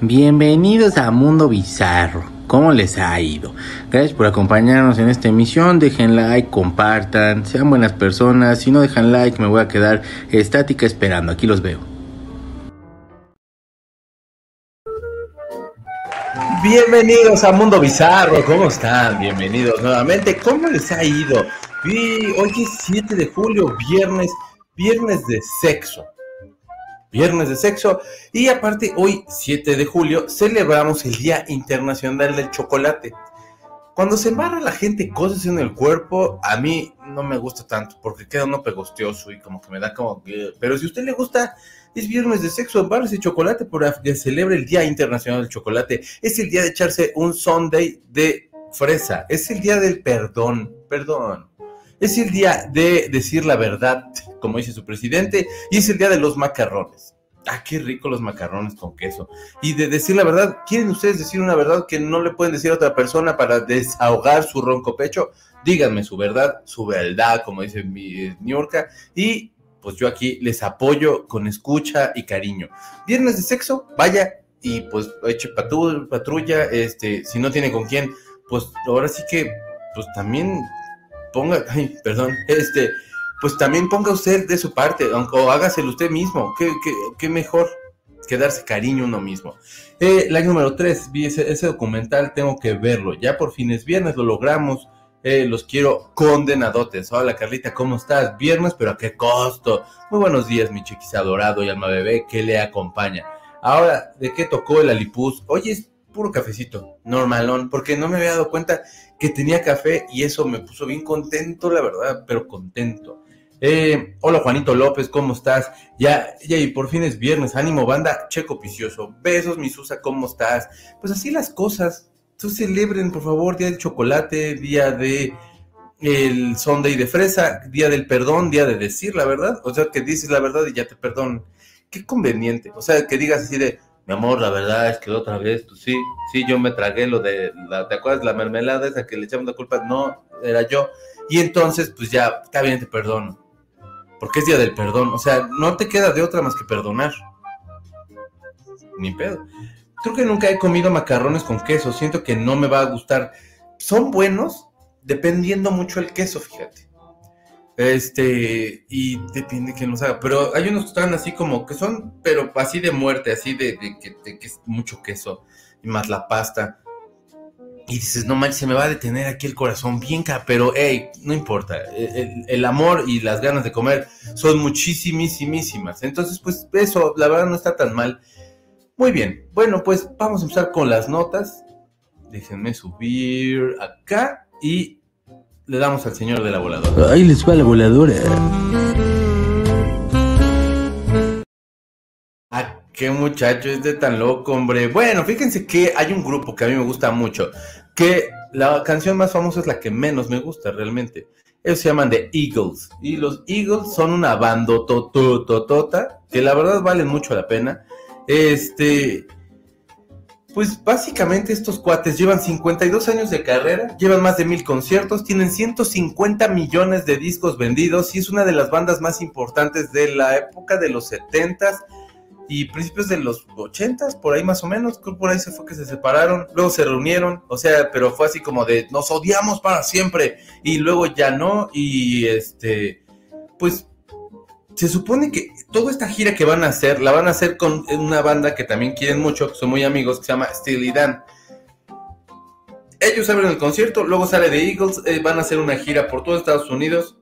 Bienvenidos a Mundo Bizarro. ¿Cómo les ha ido? Gracias por acompañarnos en esta emisión. Dejen like, compartan, sean buenas personas. Si no dejan like, me voy a quedar estática esperando. Aquí los veo. Bienvenidos a Mundo Bizarro. ¿Cómo están? Bienvenidos nuevamente. ¿Cómo les ha ido? hoy es 7 de julio, viernes, viernes de sexo viernes de sexo. Y aparte, hoy, 7 de julio, celebramos el Día Internacional del Chocolate. Cuando se embarra la gente cosas en el cuerpo, a mí no me gusta tanto, porque queda uno pegostioso y como que me da como. Pero si a usted le gusta, es viernes de sexo, ese chocolate, por celebra el Día Internacional del Chocolate. Es el día de echarse un Sunday de fresa. Es el día del perdón, perdón. Es el día de decir la verdad, como dice su presidente, y es el día de los macarrones. Ah, qué rico los macarrones con queso. Y de decir la verdad, ¿quieren ustedes decir una verdad que no le pueden decir a otra persona para desahogar su ronco pecho? Díganme su verdad, su verdad, como dice mi Niurka, y pues yo aquí les apoyo con escucha y cariño. Viernes de sexo, vaya y pues eche patrulla, este, si no tiene con quién, pues ahora sí que, pues también ponga, ay, perdón, este, pues también ponga usted de su parte, o hágaselo usted mismo, qué, qué, mejor que darse cariño uno mismo. Eh, la número 3, vi ese, documental, tengo que verlo, ya por fin es viernes, lo logramos, eh, los quiero condenadotes. Hola Carlita, ¿cómo estás? Viernes, pero ¿a qué costo? Muy buenos días, mi chiquis adorado y alma bebé que le acompaña. Ahora, ¿de qué tocó el alipuz? Oye, es puro cafecito, normalón, porque no me había dado cuenta que tenía café y eso me puso bien contento, la verdad, pero contento. Eh, hola Juanito López, ¿cómo estás? Ya, ya, y por fin es viernes, ánimo banda, checo picioso, besos mi Susa, ¿cómo estás? Pues así las cosas, entonces celebren por favor día del chocolate, día de el Sunday de fresa, día del perdón, día de decir la verdad, o sea que dices la verdad y ya te perdón, qué conveniente, o sea que digas así de, mi amor, la verdad es que otra vez, pues sí, sí, yo me tragué lo de, la, ¿te acuerdas? La mermelada esa que le echamos la culpa, no, era yo. Y entonces, pues ya, está bien, te perdono. Porque es día del perdón, o sea, no te queda de otra más que perdonar. Ni pedo. Creo que nunca he comido macarrones con queso, siento que no me va a gustar. Son buenos dependiendo mucho el queso, fíjate. Este, y depende de quién los haga. Pero hay unos que están así como que son, pero así de muerte, así de, que, es mucho queso y más la pasta. Y dices, no manches, se me va a detener aquí el corazón bien, pero hey, no importa. El, el, amor y las ganas de comer son muchísimísimas. Entonces, pues eso, la verdad no está tan mal. Muy bien, bueno, pues vamos a empezar con las notas. Déjenme subir acá y le damos al señor de la voladora. Ahí les va la voladora. Ah, qué muchacho es de tan loco, hombre. Bueno, fíjense que hay un grupo que a mí me gusta mucho, que la canción más famosa es la que menos me gusta realmente. Ellos se llaman The Eagles. Y los Eagles son una banda totototota, que la verdad valen mucho la pena. Este, pues básicamente estos cuates llevan 52 años de carrera, llevan más de mil conciertos, tienen 150 millones de discos vendidos y es una de las bandas más importantes de la época de los 70s y principios de los 80s, por ahí más o menos, por ahí se fue que se separaron, luego se reunieron, o sea, pero fue así como de nos odiamos para siempre y luego ya no y este, pues se supone que toda esta gira que van a hacer, la van a hacer con una banda que también quieren mucho, que son muy amigos, que se llama Steely Dan. Ellos abren el concierto, luego sale de Eagles, eh, van a hacer una gira por todo Estados Unidos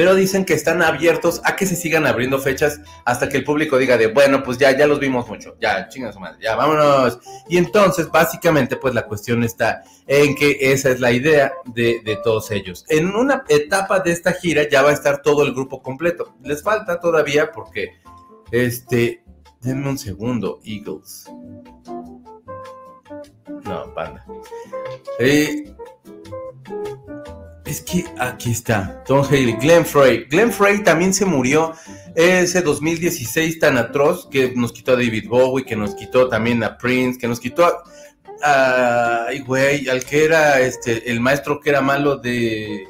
pero dicen que están abiertos a que se sigan abriendo fechas hasta que el público diga de, bueno, pues ya, ya los vimos mucho, ya, chingas madre, ya, vámonos. Y entonces, básicamente, pues la cuestión está en que esa es la idea de, de todos ellos. En una etapa de esta gira ya va a estar todo el grupo completo. Les falta todavía porque, este, denme un segundo, Eagles. No, panda. Eh, es que aquí está, Tom Haley, Glenn Frey. Glenn Frey también se murió ese 2016 tan atroz que nos quitó a David Bowie, que nos quitó también a Prince, que nos quitó a, ay, güey, al que era este, el maestro que era malo de,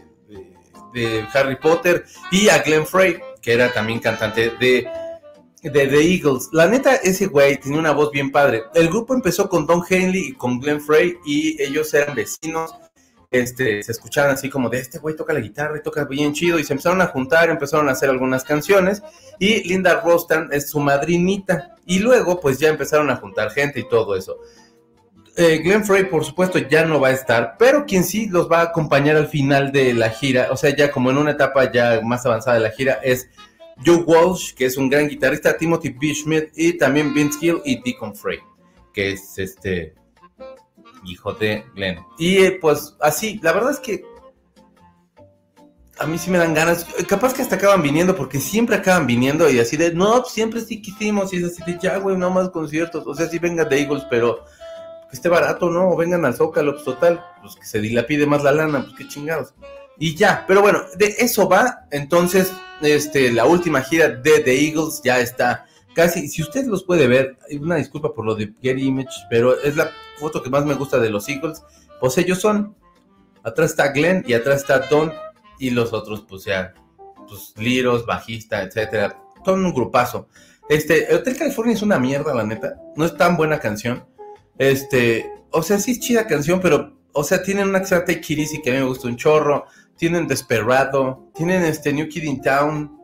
de, Harry Potter, y a Glenn Frey, que era también cantante de de The Eagles. La neta, ese güey tenía una voz bien padre. El grupo empezó con Don Henley y con Glenn Frey y ellos eran vecinos. Este, se escuchaban así como de este güey toca la guitarra y toca bien chido y se empezaron a juntar, empezaron a hacer algunas canciones y Linda Rostan es su madrinita y luego pues ya empezaron a juntar gente y todo eso. Eh, Glenn Frey por supuesto ya no va a estar, pero quien sí los va a acompañar al final de la gira, o sea ya como en una etapa ya más avanzada de la gira es Joe Walsh, que es un gran guitarrista, Timothy B. Schmidt y también Vince Gill y Deacon Frey, que es este hijo de Glenn. Y eh, pues así, la verdad es que a mí sí me dan ganas, capaz que hasta acaban viniendo, porque siempre acaban viniendo y así de, no, pues, siempre sí quisimos, y es así de, ya, güey, no más conciertos, o sea, sí venga de Eagles, pero que esté barato, ¿no? O vengan al Zócalo, pues total, pues que se dilapide más la lana, pues qué chingados. Y ya, pero bueno, de eso va, entonces este, la última gira de The Eagles ya está casi, si usted los puede ver, una disculpa por lo de Getty Image, pero es la foto que más me gusta de los Eagles, pues ellos son, atrás está Glenn y atrás está Don y los otros, pues ya, pues liros, bajista, etcétera, son un grupazo. Este, Hotel California es una mierda, la neta, no es tan buena canción, este, o sea, sí es chida canción, pero, o sea, tienen una que se llama Take que a mí me gusta un chorro, tienen Desperado, tienen este New Kid in Town.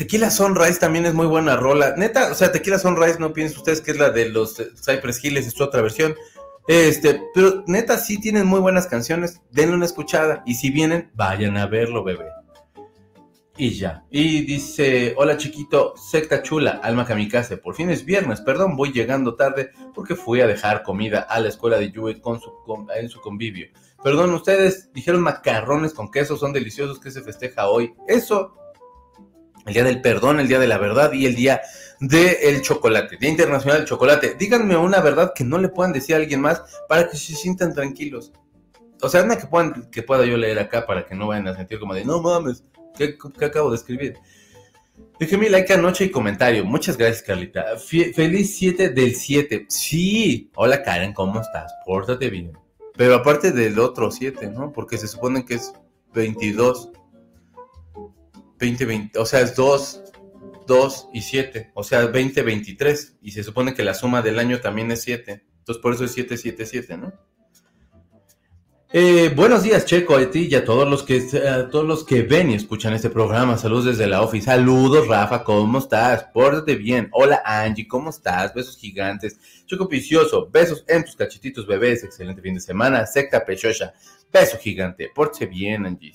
Tequila Sunrise también es muy buena rola. Neta, o sea, Tequila Sunrise no piensen ustedes que es la de los Cypress Hills, es otra versión. Este, pero neta sí tienen muy buenas canciones, denle una escuchada y si vienen, vayan a verlo, bebé. Y ya. Y dice, hola chiquito, secta chula, alma kamikaze, por fin es viernes, perdón, voy llegando tarde porque fui a dejar comida a la escuela de Yui con su, en su convivio. Perdón, ustedes dijeron macarrones con queso, son deliciosos, que se festeja hoy? Eso, el día del perdón, el día de la verdad y el día del chocolate, Día Internacional del Chocolate. Díganme una verdad que no le puedan decir a alguien más para que se sientan tranquilos. O sea, una que, puedan, que pueda yo leer acá para que no vayan a sentir como de, no mames, ¿qué, acabo de escribir? mi like anoche y comentario. Muchas gracias, Carlita. feliz 7 del 7. Sí. Hola, Karen, ¿cómo estás? Pórtate bien. Pero aparte del otro 7, ¿no? Porque se supone que es 22. 20, 20, o sea, es 2, 2 y 7, o sea, 20, 23. Y se supone que la suma del año también es 7. Entonces por eso es 7, 7, 7, ¿no? Eh, buenos días, Checo, a ti y a todos los que todos los que ven y escuchan este programa. Saludos desde la office. Saludos, Rafa, ¿cómo estás? Pórtate bien. Hola, Angie, ¿cómo estás? Besos gigantes. Checo Picioso, besos en tus cachetitos bebés. Excelente fin de semana. Secta Pechosha, beso gigante. Pórtate bien, Angie.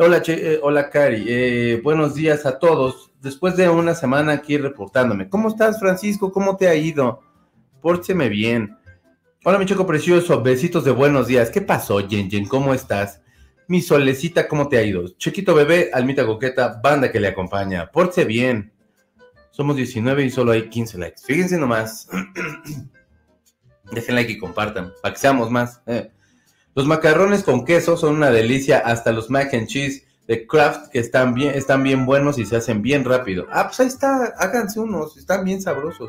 Hola, eh, hola, Cari. Eh, buenos días a todos. Después de una semana aquí reportándome. ¿Cómo estás, Francisco? ¿Cómo te ha ido? Pórteme bien. Hola, mi chico precioso, besitos de buenos días. ¿Qué pasó, Jen? ¿Cómo estás? Mi solecita, ¿cómo te ha ido? Chiquito bebé, almita coqueta, banda que le acompaña. Pórtese bien. Somos 19 y solo hay 15 likes. Fíjense nomás. Dejen like y compartan, para más. Eh. Los macarrones con queso son una delicia, hasta los mac and cheese de Kraft que están bien, están bien buenos y se hacen bien rápido. Ah, pues ahí está, háganse unos, están bien sabrosos.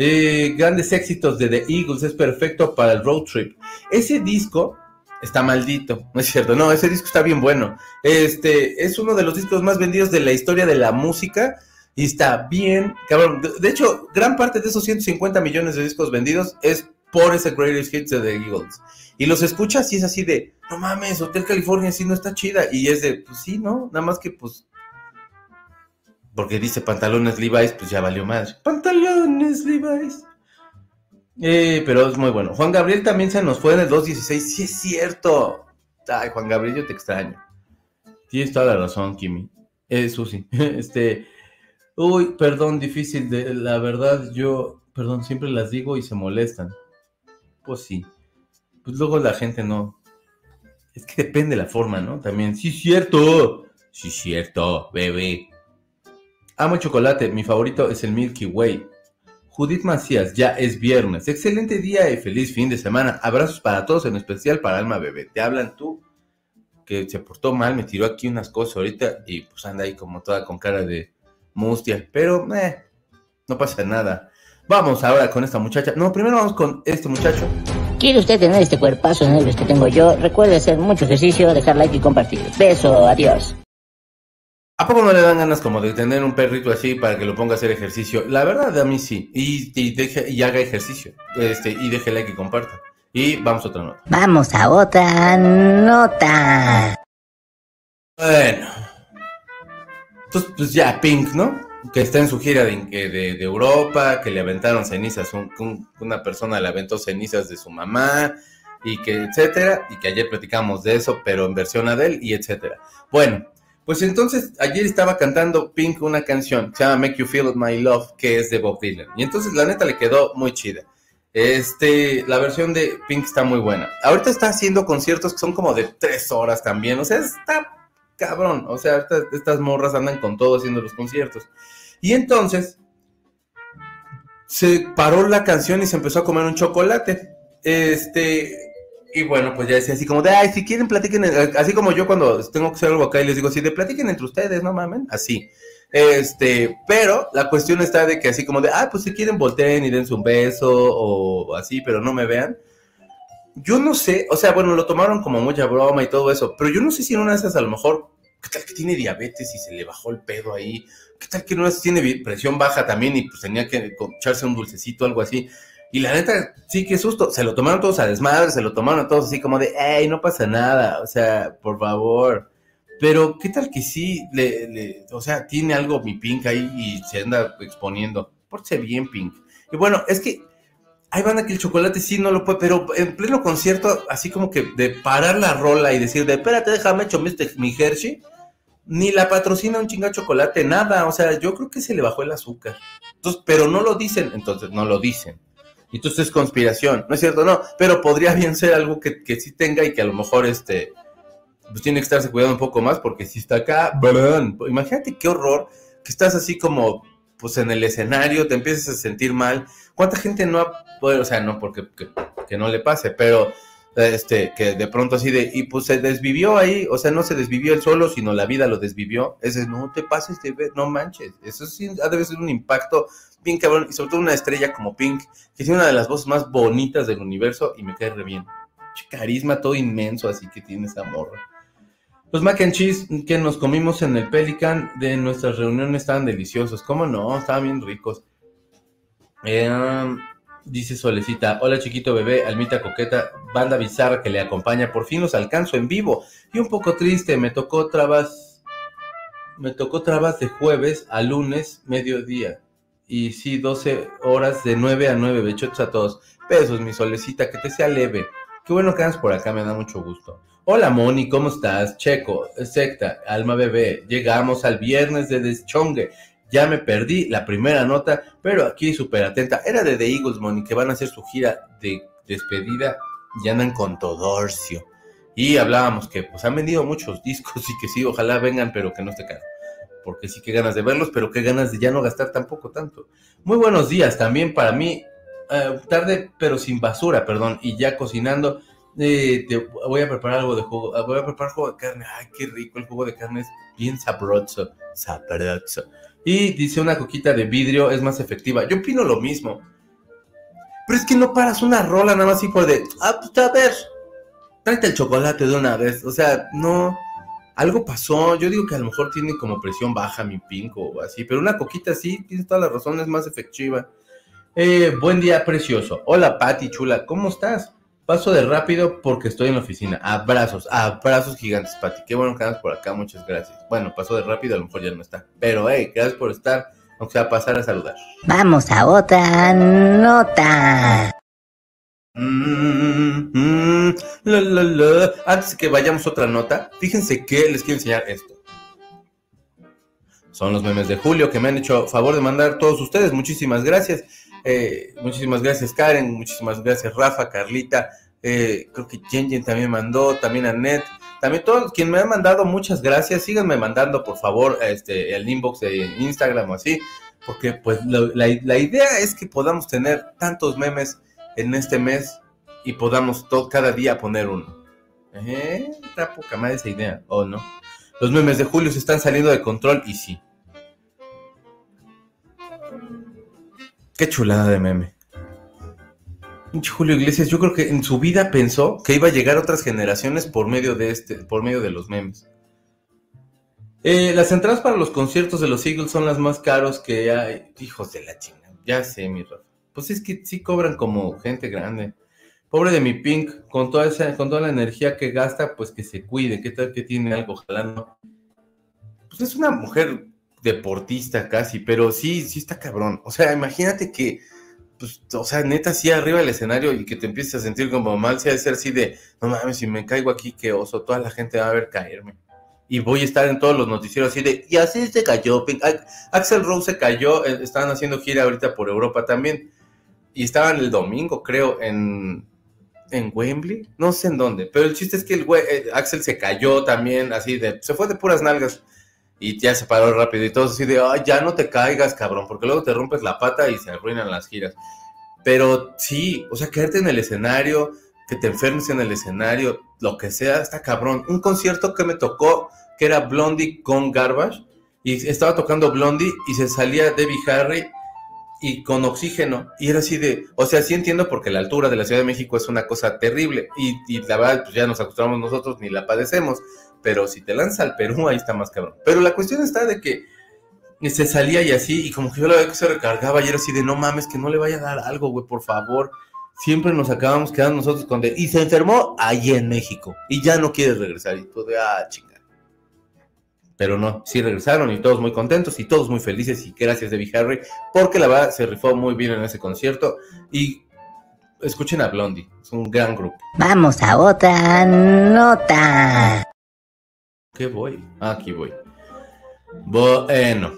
Eh, grandes éxitos de The Eagles, es perfecto para el road trip. Ese disco está maldito, no es cierto, no, ese disco está bien bueno. Este es uno de los discos más vendidos de la historia de la música y está bien, cabrón. De, hecho, gran parte de esos 150 millones de discos vendidos es por ese Greatest Hits de The Eagles. Y los escuchas y es así de, no mames, Hotel California sí no está chida. Y es de, pues sí, ¿no? Nada más que pues porque dice pantalones Levi's, pues ya valió más. Pantalones Levi's. Eh, pero es muy bueno. Juan Gabriel también se nos fue en el 216. Sí, es cierto. Ay, Juan Gabriel, yo te extraño. Tienes toda la razón, Kimi. Eh, Susi. Este. Uy, perdón, difícil. De, la verdad, yo, perdón, siempre las digo y se molestan. Pues sí. Pues luego la gente no. Es que depende la forma, ¿no? También. Sí, cierto. Sí, cierto, bebé. Amo chocolate, mi favorito es el Milky Way. Judith Macías, ya es viernes. Excelente día y feliz fin de semana. Abrazos para todos, en especial para Alma Bebé. Te hablan tú, que se portó mal, me tiró aquí unas cosas ahorita y pues anda ahí como toda con cara de mustia. Pero, eh, no pasa nada. Vamos ahora con esta muchacha. No, primero vamos con este muchacho. ¿Quiere usted tener este cuerpazo en el que tengo yo? Recuerde hacer mucho ejercicio, dejar like y compartir. Beso, adiós. ¿A poco no le dan ganas como de tener un perrito así para que lo ponga a hacer ejercicio? La verdad, a mí sí. Y, y, deje, y haga ejercicio. Este, y deje like y comparta. Y vamos a otra nota. Vamos a otra nota. Bueno. Entonces, pues ya, Pink, ¿no? Que está en su gira de, de, Europa, que le aventaron cenizas, un, un, una persona le aventó cenizas de su mamá, y que etcétera, y que ayer platicamos de eso, pero en versión Adele, y etcétera. Bueno, pues entonces ayer estaba cantando Pink una canción se llama Make You Feel My Love, que es de Bob Dylan. Y entonces la neta le quedó muy chida. Este, la versión de Pink está muy buena. Ahorita está haciendo conciertos que son como de tres horas también. O sea, está cabrón. O sea, estas, morras andan con todo haciendo los conciertos. Y entonces se paró la canción y se empezó a comer un chocolate. Este, y bueno, pues ya decía así como de, ay, si quieren platiquen, así como yo cuando tengo que hacer algo acá y les digo, sí, de platiquen entre ustedes, no mamen, así. Este, pero la cuestión está de que así como de, ah, pues si quieren volteen y dense un beso o así, pero no me vean. Yo no sé, o sea, bueno, lo tomaron como mucha broma y todo eso, pero yo no sé si en una de esas a lo mejor, ¿qué tal que tiene diabetes y se le bajó el pedo ahí? ¿Qué tal que esas tiene presión baja también y pues tenía que echarse un dulcecito algo así? Y la neta, sí, qué susto. Se lo tomaron todos a desmadre, se lo tomaron todos así como de, ¡ey, no pasa nada! O sea, por favor. Pero, ¿qué tal que sí, le, le, o sea, tiene algo mi Pink ahí y se anda exponiendo? Pórtese bien, Pink. Y bueno, es que hay banda que el chocolate sí no lo puede, pero en pleno concierto, así como que de parar la rola y decir de, espérate, déjame hecho mi Hershey, ni la patrocina un chinga chocolate, nada. O sea, yo creo que se le bajó el azúcar. Entonces, pero no lo dicen, entonces no lo dicen. Entonces es conspiración, ¿no es cierto? No, pero podría bien ser algo que, que sí tenga y que a lo mejor este, pues tiene que estarse cuidando un poco más porque si está acá, imagínate qué horror que estás así como pues en el escenario, te empiezas a sentir mal. ¿Cuánta gente no ha, o sea, no porque que, no le pase, pero este, que de pronto así de, y pues se desvivió ahí, o sea, no se desvivió él solo, sino la vida lo desvivió. Ese, no te pases de no manches. Eso sí ha de ser un impacto bien cabrón, y sobre todo una estrella como Pink, que es una de las voces más bonitas del universo y me cae re bien. Carisma todo inmenso, así que tiene esa morra. Los mac and cheese que nos comimos en el Pelican de nuestras reuniones estaban deliciosos. ¿Cómo no? Estaban bien ricos. Eh, dice Solecita, hola chiquito bebé, almita coqueta, banda bizarra que le acompaña. Por fin los alcanzo en vivo. Y un poco triste, me tocó trabas. Me tocó trabas de jueves a lunes, mediodía. Y sí, 12 horas de 9 a 9. Bechotes a todos. Besos, mi solecita, que te sea leve. Qué bueno que andas por acá, me da mucho gusto. Hola Moni, ¿cómo estás? Checo, secta, alma bebé. Llegamos al viernes de deschongue. Ya me perdí la primera nota, pero aquí súper atenta. Era de The Eagles, Moni, que van a hacer su gira de despedida y andan con Todorcio. Y hablábamos que pues han vendido muchos discos y que sí, ojalá vengan, pero que no esté caro porque sí que ganas de verlos, pero qué ganas de ya no gastar tampoco tanto. Muy buenos días también para mí, eh, tarde pero sin basura, perdón, y ya cocinando. Eh, te voy a preparar algo de jugo, voy a preparar jugo de carne, ay, qué rico, el jugo de carne es bien sabroso, sabroso. Y dice una coquita de vidrio es más efectiva, yo opino lo mismo. Pero es que no paras una rola nada más así por de, ah, pues a ver, tráete el chocolate de una vez, o sea, no, algo pasó. Yo digo que a lo mejor tiene como presión baja mi pink o así, pero una coquita sí, tiene toda la razón, es más efectiva. Eh, buen día, precioso. Hola, Pati, chula, ¿cómo estás? Paso de rápido porque estoy en la oficina. Abrazos, abrazos gigantes, Pati. Qué bueno que andas por acá, muchas gracias. Bueno, paso de rápido, a lo mejor ya no está. Pero, hey, gracias por estar, aunque sea pasar a saludar. Vamos a otra nota. Mm, mm, la, la, la. Antes que vayamos a otra nota, fíjense que les quiero enseñar esto. Son los memes de Julio que me han hecho favor de mandar todos ustedes. Muchísimas gracias. Eh, muchísimas gracias Karen, muchísimas gracias Rafa, Carlita. Eh, creo que Jen también mandó, también Annette. También todos quien me han mandado, muchas gracias. Síganme mandando, por favor, este, el inbox de Instagram o así. Porque pues la, la idea es que podamos tener tantos memes en este mes y podamos todo, cada día poner uno. ¿Eh? Está poca madre esa idea, ¿o no? Los memes de Julio se están saliendo de control y sí. Qué chulada de meme. Julio Iglesias, yo creo que en su vida pensó que iba a llegar a otras generaciones por medio de este, por medio de los memes. Eh, las entradas para los conciertos de los Eagles son las más caros que hay. Hijos de la china. Ya sé, mi Rafa. Pues es que sí cobran como gente grande. Pobre de mi Pink, con toda esa, con toda la energía que gasta, pues que se cuide. ¿Qué tal que tiene algo? Ojalá no. Pues es una mujer deportista casi, pero sí, sí está cabrón. O sea, imagínate que, pues, o sea, neta, sí arriba del escenario y que te empieces a sentir como mal, si ha de ser así de, no mames, si me caigo aquí, qué oso, toda la gente va a ver caerme y voy a estar en todos los noticieros así de, y así se cayó. Axel Rose se cayó, eh, estaban haciendo gira ahorita por Europa también, y estaban el domingo, creo, en, en Wembley, no sé en dónde, pero el chiste es que el güey, eh, Axel se cayó también, así de, se fue de puras nalgas, y ya se paró rápido, y todos así de, ay, ya no te caigas, cabrón, porque luego te rompes la pata y se arruinan las giras. Pero sí, o sea, quedarte en el escenario, que te enfermes en el escenario, lo que sea, está cabrón. Un concierto que me tocó que era Blondie con Garbage, y estaba tocando Blondie y se salía Debbie Harry y con oxígeno, y era así de, o sea, sí entiendo porque la altura de la Ciudad de México es una cosa terrible, y, y la verdad, pues ya nos acostumbramos nosotros ni la padecemos, pero si te lanza al Perú, ahí está más cabrón. Pero la cuestión está de que se salía y así, y como que yo la veía que se recargaba, y era así de, no mames, que no le vaya a dar algo, güey, por favor. Siempre nos acabamos quedando nosotros con de, y se enfermó allí en México, y ya no quiere regresar, y todo de, ah, chinga. Pero no, sí regresaron y todos muy contentos y todos muy felices y gracias Debbie Harry, porque la verdad se rifó muy bien en ese concierto y escuchen a Blondie, es un gran grupo. Vamos a otra nota. ¿Qué voy? Ah, aquí voy. Bueno.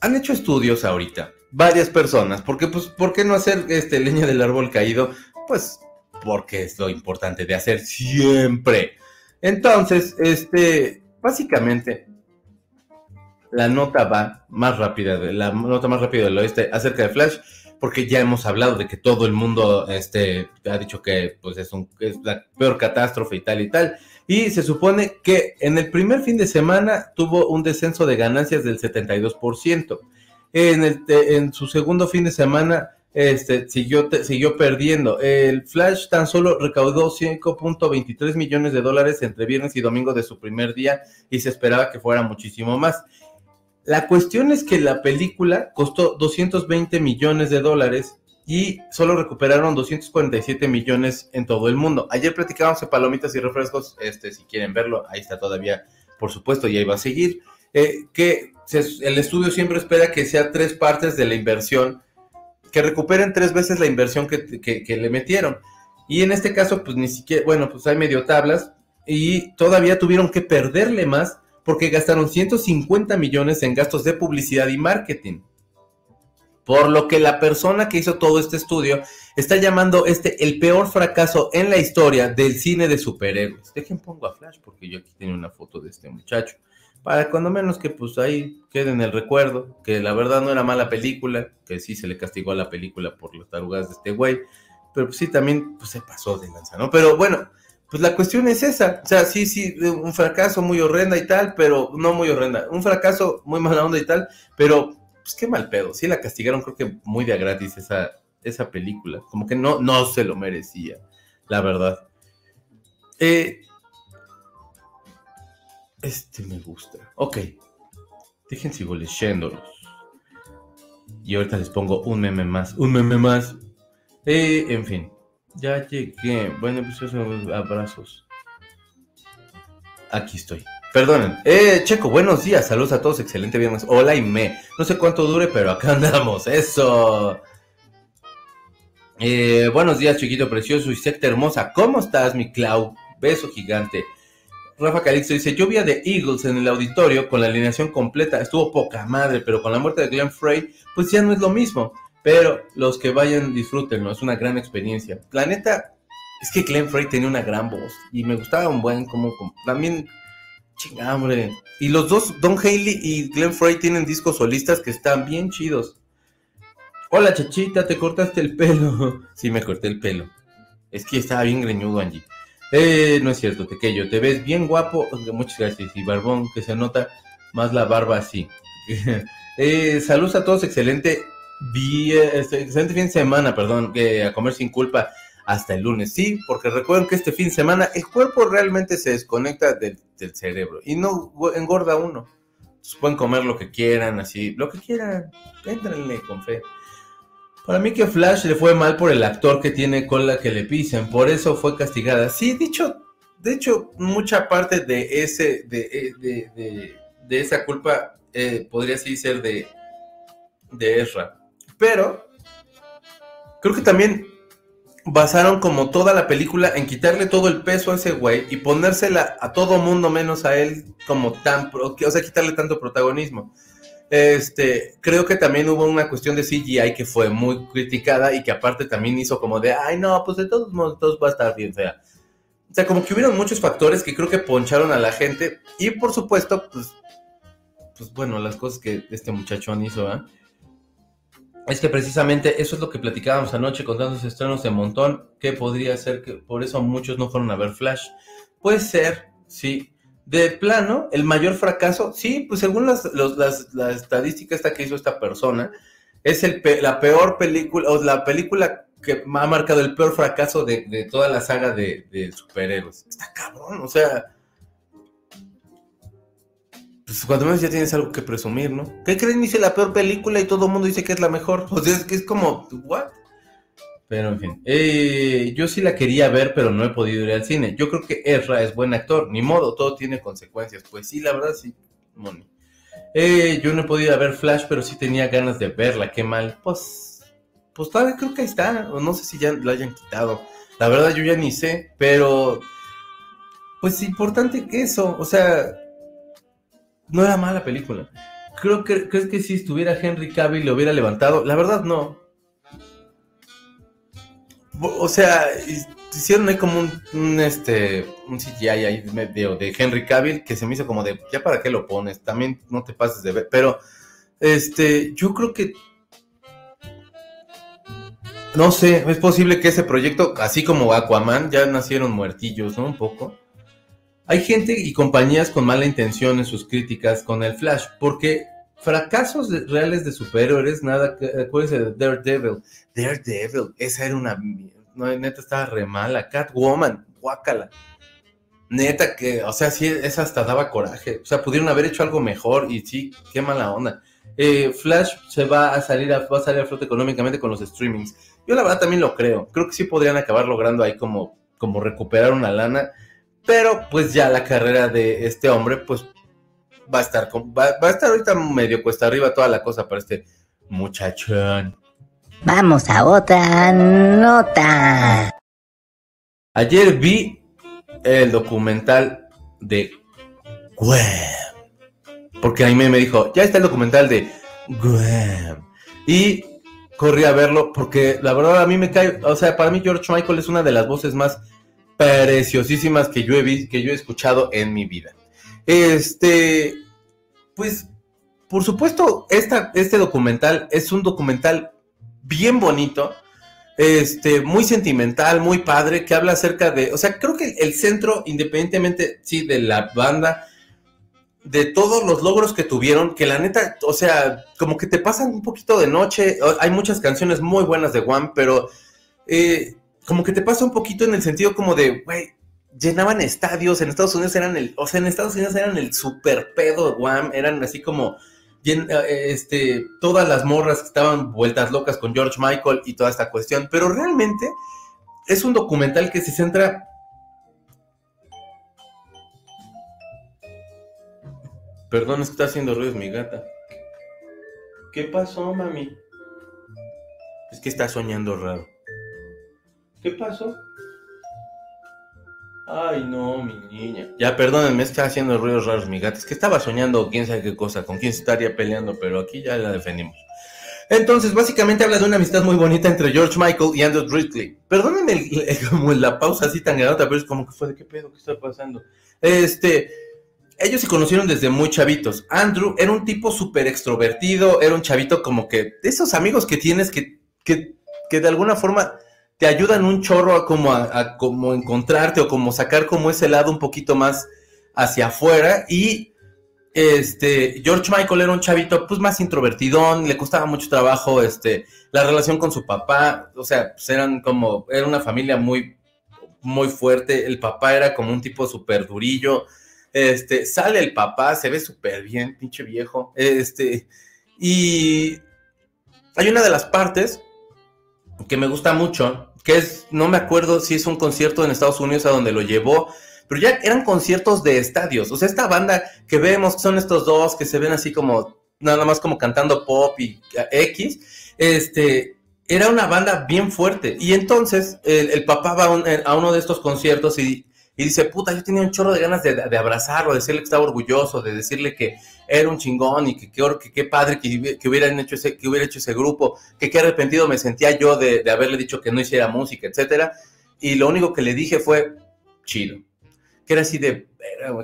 Han hecho estudios ahorita, varias personas, porque pues, ¿por qué no hacer este leña del árbol caído? Pues porque es lo importante de hacer siempre. Entonces, este, Básicamente, la nota va más rápida, la nota más rápida del oeste acerca de Flash, porque ya hemos hablado de que todo el mundo este, ha dicho que pues, es, un, es la peor catástrofe y tal y tal. Y se supone que en el primer fin de semana tuvo un descenso de ganancias del 72%. En, el, en su segundo fin de semana este, siguió, siguió perdiendo. El Flash tan solo recaudó 5.23 millones de dólares entre viernes y domingo de su primer día y se esperaba que fuera muchísimo más. La cuestión es que la película costó 220 millones de dólares y solo recuperaron 247 millones en todo el mundo. Ayer platicábamos de palomitas y refrescos, este, si quieren verlo, ahí está todavía, por supuesto, y ahí va a seguir. Eh, que el estudio siempre espera que sea tres partes de la inversión que recuperen tres veces la inversión que, le metieron. Y en este caso, pues ni siquiera, bueno, pues hay medio tablas y todavía tuvieron que perderle más porque gastaron 150 millones en gastos de publicidad y marketing. Por lo que la persona que hizo todo este estudio está llamando este el peor fracaso en la historia del cine de superhéroes. Dejen pongo a Flash porque yo aquí tengo una foto de este muchacho para cuando menos que pues ahí quede en el recuerdo, que la verdad no era mala película, que sí se le castigó a la película por las tarugas de este güey, pero pues sí también pues se pasó de lanza, ¿no? Pero bueno, pues la cuestión es esa, o sea, sí, sí, un fracaso muy horrenda y tal, pero no muy horrenda, un fracaso muy mala onda y tal, pero pues qué mal pedo, sí la castigaron creo que muy de gratis esa, esa película, como que no, no se lo merecía, la verdad. Eh, este me gusta. Ok. Dejen sigo leyéndolos. Y ahorita les pongo un meme más. Un meme más. Eh, en fin. Ya llegué. Bueno, pues abrazos. Aquí estoy. Perdonen. Eh, Checo, buenos días. Saludos a todos. Excelente viernes. Hola y me. No sé cuánto dure, pero acá andamos. Eso. Eh, buenos días, chiquito precioso y secta hermosa. ¿Cómo estás, mi Clau? Beso gigante. Rafa Calixto dice, yo vi a The Eagles en el auditorio con la alineación completa, estuvo poca madre, pero con la muerte de Glenn Frey, pues ya no es lo mismo. Pero los que vayan, disfrútenlo, es una gran experiencia. La neta, es que Glenn Frey tenía una gran voz y me gustaba un buen, como, también, chinga, hombre. Y los dos, Don Haley y Glenn Frey, tienen discos solistas que están bien chidos. Hola, chachita, te cortaste el pelo. sí, me corté el pelo. Es que estaba bien greñudo, Angie. Eh, no es cierto, Tequeyo, te ves bien guapo, muchas gracias, y barbón, que se nota más la barba así. eh, saludos a todos, excelente, este, excelente fin de semana, perdón, a comer sin culpa. Hasta el lunes. Sí, porque recuerden que este fin de semana el cuerpo realmente se desconecta del, del cerebro y no engorda uno. Entonces pueden comer lo que quieran, así, lo que quieran, éntrenle con fe. Para mí que Flash le fue mal por el actor que tiene cola que le pisen, por eso fue castigada. Sí, dicho, de hecho, mucha parte de ese, de, de, de, esa culpa eh, podría sí ser de, de Ezra. Pero creo que también basaron como toda la película en quitarle todo el peso a ese güey y ponérsela a todo mundo menos a él como tan, o sea, quitarle tanto protagonismo. Este, creo que también hubo una cuestión de CGI que fue muy criticada y que aparte también hizo como de, ay no, pues de todos modos va a estar bien fea. O sea, como que hubieron muchos factores que creo que poncharon a la gente y por supuesto, pues, pues bueno, las cosas que este muchachón hizo, ¿eh? Es que precisamente eso es lo que platicábamos anoche con tantos estrenos de montón, que podría ser que por eso muchos no fueron a ver Flash. Puede ser, sí. De plano, el mayor fracaso, sí, pues según las, las, la estadística esta que hizo esta persona, es el la peor película, o la película que ha marcado el peor fracaso de, de toda la saga de, de superhéroes. Está cabrón, o sea, pues cuando menos ya tienes algo que presumir, ¿no? ¿Qué creen? Dice la peor película y todo el mundo dice que es la mejor. O sea, es que es como, ¿what? Pero en fin, eh, yo sí la quería ver, pero no he podido ir al cine. Yo creo que Ezra es buen actor, ni modo, todo tiene consecuencias. Pues sí, la verdad sí, Moni. Eh, yo no he podido ver Flash, pero sí tenía ganas de verla, qué mal. Pues, pues todavía creo que ahí está, o no sé si ya la hayan quitado. La verdad yo ya ni sé, pero pues importante que eso, o sea, no era mala película. Creo que, ¿Crees que si estuviera Henry Cavill lo hubiera levantado? La verdad, no. O sea, hicieron ahí como un, este un CGI ahí de, de Henry Cavill que se me hizo como de ya para qué lo pones, también no te pases de ver, pero este yo creo que no sé, es posible que ese proyecto, así como Aquaman, ya nacieron muertillos, ¿no? Un poco. Hay gente y compañías con mala intención en sus críticas con el Flash, porque fracasos reales de superhéroes, nada, acuérdense de Daredevil. Daredevil, esa era una, no, neta estaba re mala. Catwoman, guácala. Neta que, o sea, sí, esa hasta daba coraje. O sea, pudieron haber hecho algo mejor y sí, qué mala onda. Eh, Flash se va a salir a, va a salir a flote económicamente con los streamings. Yo la verdad también lo creo. Creo que sí podrían acabar logrando ahí como, como recuperar una lana pero pues ya la carrera de este hombre, pues va a estar, va, a estar ahorita medio cuesta arriba toda la cosa para este muchachón. Vamos a otra nota. Ayer vi el documental de Gwen. Porque a mí me dijo, ya está el documental de Gwen. Y corrí a verlo porque la verdad a mí me cae, o sea, para mí George Michael es una de las voces más preciosísimas que yo he visto, que yo he escuchado en mi vida. Este, pues, por supuesto, esta, este documental es un documental bien bonito, este, muy sentimental, muy padre, que habla acerca de, o sea, creo que el centro, independientemente, sí, de la banda, de todos los logros que tuvieron, que la neta, o sea, como que te pasan un poquito de noche, hay muchas canciones muy buenas de One, pero eh, como que te pasa un poquito en el sentido como de, güey, llenaban estadios, en Estados Unidos eran el, o sea, en Estados Unidos eran el super pedo, guam, eran así como, eh, este, todas las morras estaban vueltas locas con George Michael y toda esta cuestión, pero realmente es un documental que se centra Perdón, está haciendo ruidos mi gata. ¿Qué pasó, mami? Es que está soñando raro. ¿Qué pasó? Ay, no, mi niña. Ya, perdónenme, está haciendo ruidos raros mi gata. Es que estaba soñando quién sabe qué cosa, con quién se estaría peleando, pero aquí ya la defendimos. Entonces, básicamente habla de una amistad muy bonita entre George Michael y Andrew Ridley. Perdónenme como la pausa así tan grande, pero es como que fue de qué pedo, qué está pasando. Este, ellos se conocieron desde muy chavitos. Andrew era un tipo súper extrovertido, era un chavito como que, de esos amigos que tienes que, que, que de alguna forma te ayudan un chorro a como, a, como encontrarte o como sacar como ese lado un poquito más hacia afuera. Y este, George Michael era un chavito pues más introvertidón, le costaba mucho trabajo este, la relación con su papá, o sea, pues eran como, era una familia muy, muy fuerte, el papá era como un tipo súper durillo, este, sale el papá, se ve súper bien, pinche viejo, este, y hay una de las partes que me gusta mucho, que es, no me acuerdo si es un concierto en Estados Unidos a donde lo llevó, pero ya eran conciertos de estadios. O sea, esta banda que vemos, que son estos dos que se ven así como, nada más como cantando pop y X, este, era una banda bien fuerte. Y entonces el, papá va a, uno de estos conciertos y, dice, puta, yo tenía un chorro de ganas de, abrazarlo, de decirle que estaba orgulloso, de decirle que era un chingón y que qué padre que, hubieran hecho ese, que hubiera hecho ese grupo, que qué arrepentido me sentía yo de, de haberle dicho que no hiciera música, etcétera. Y lo único que le dije fue, chido que era así de,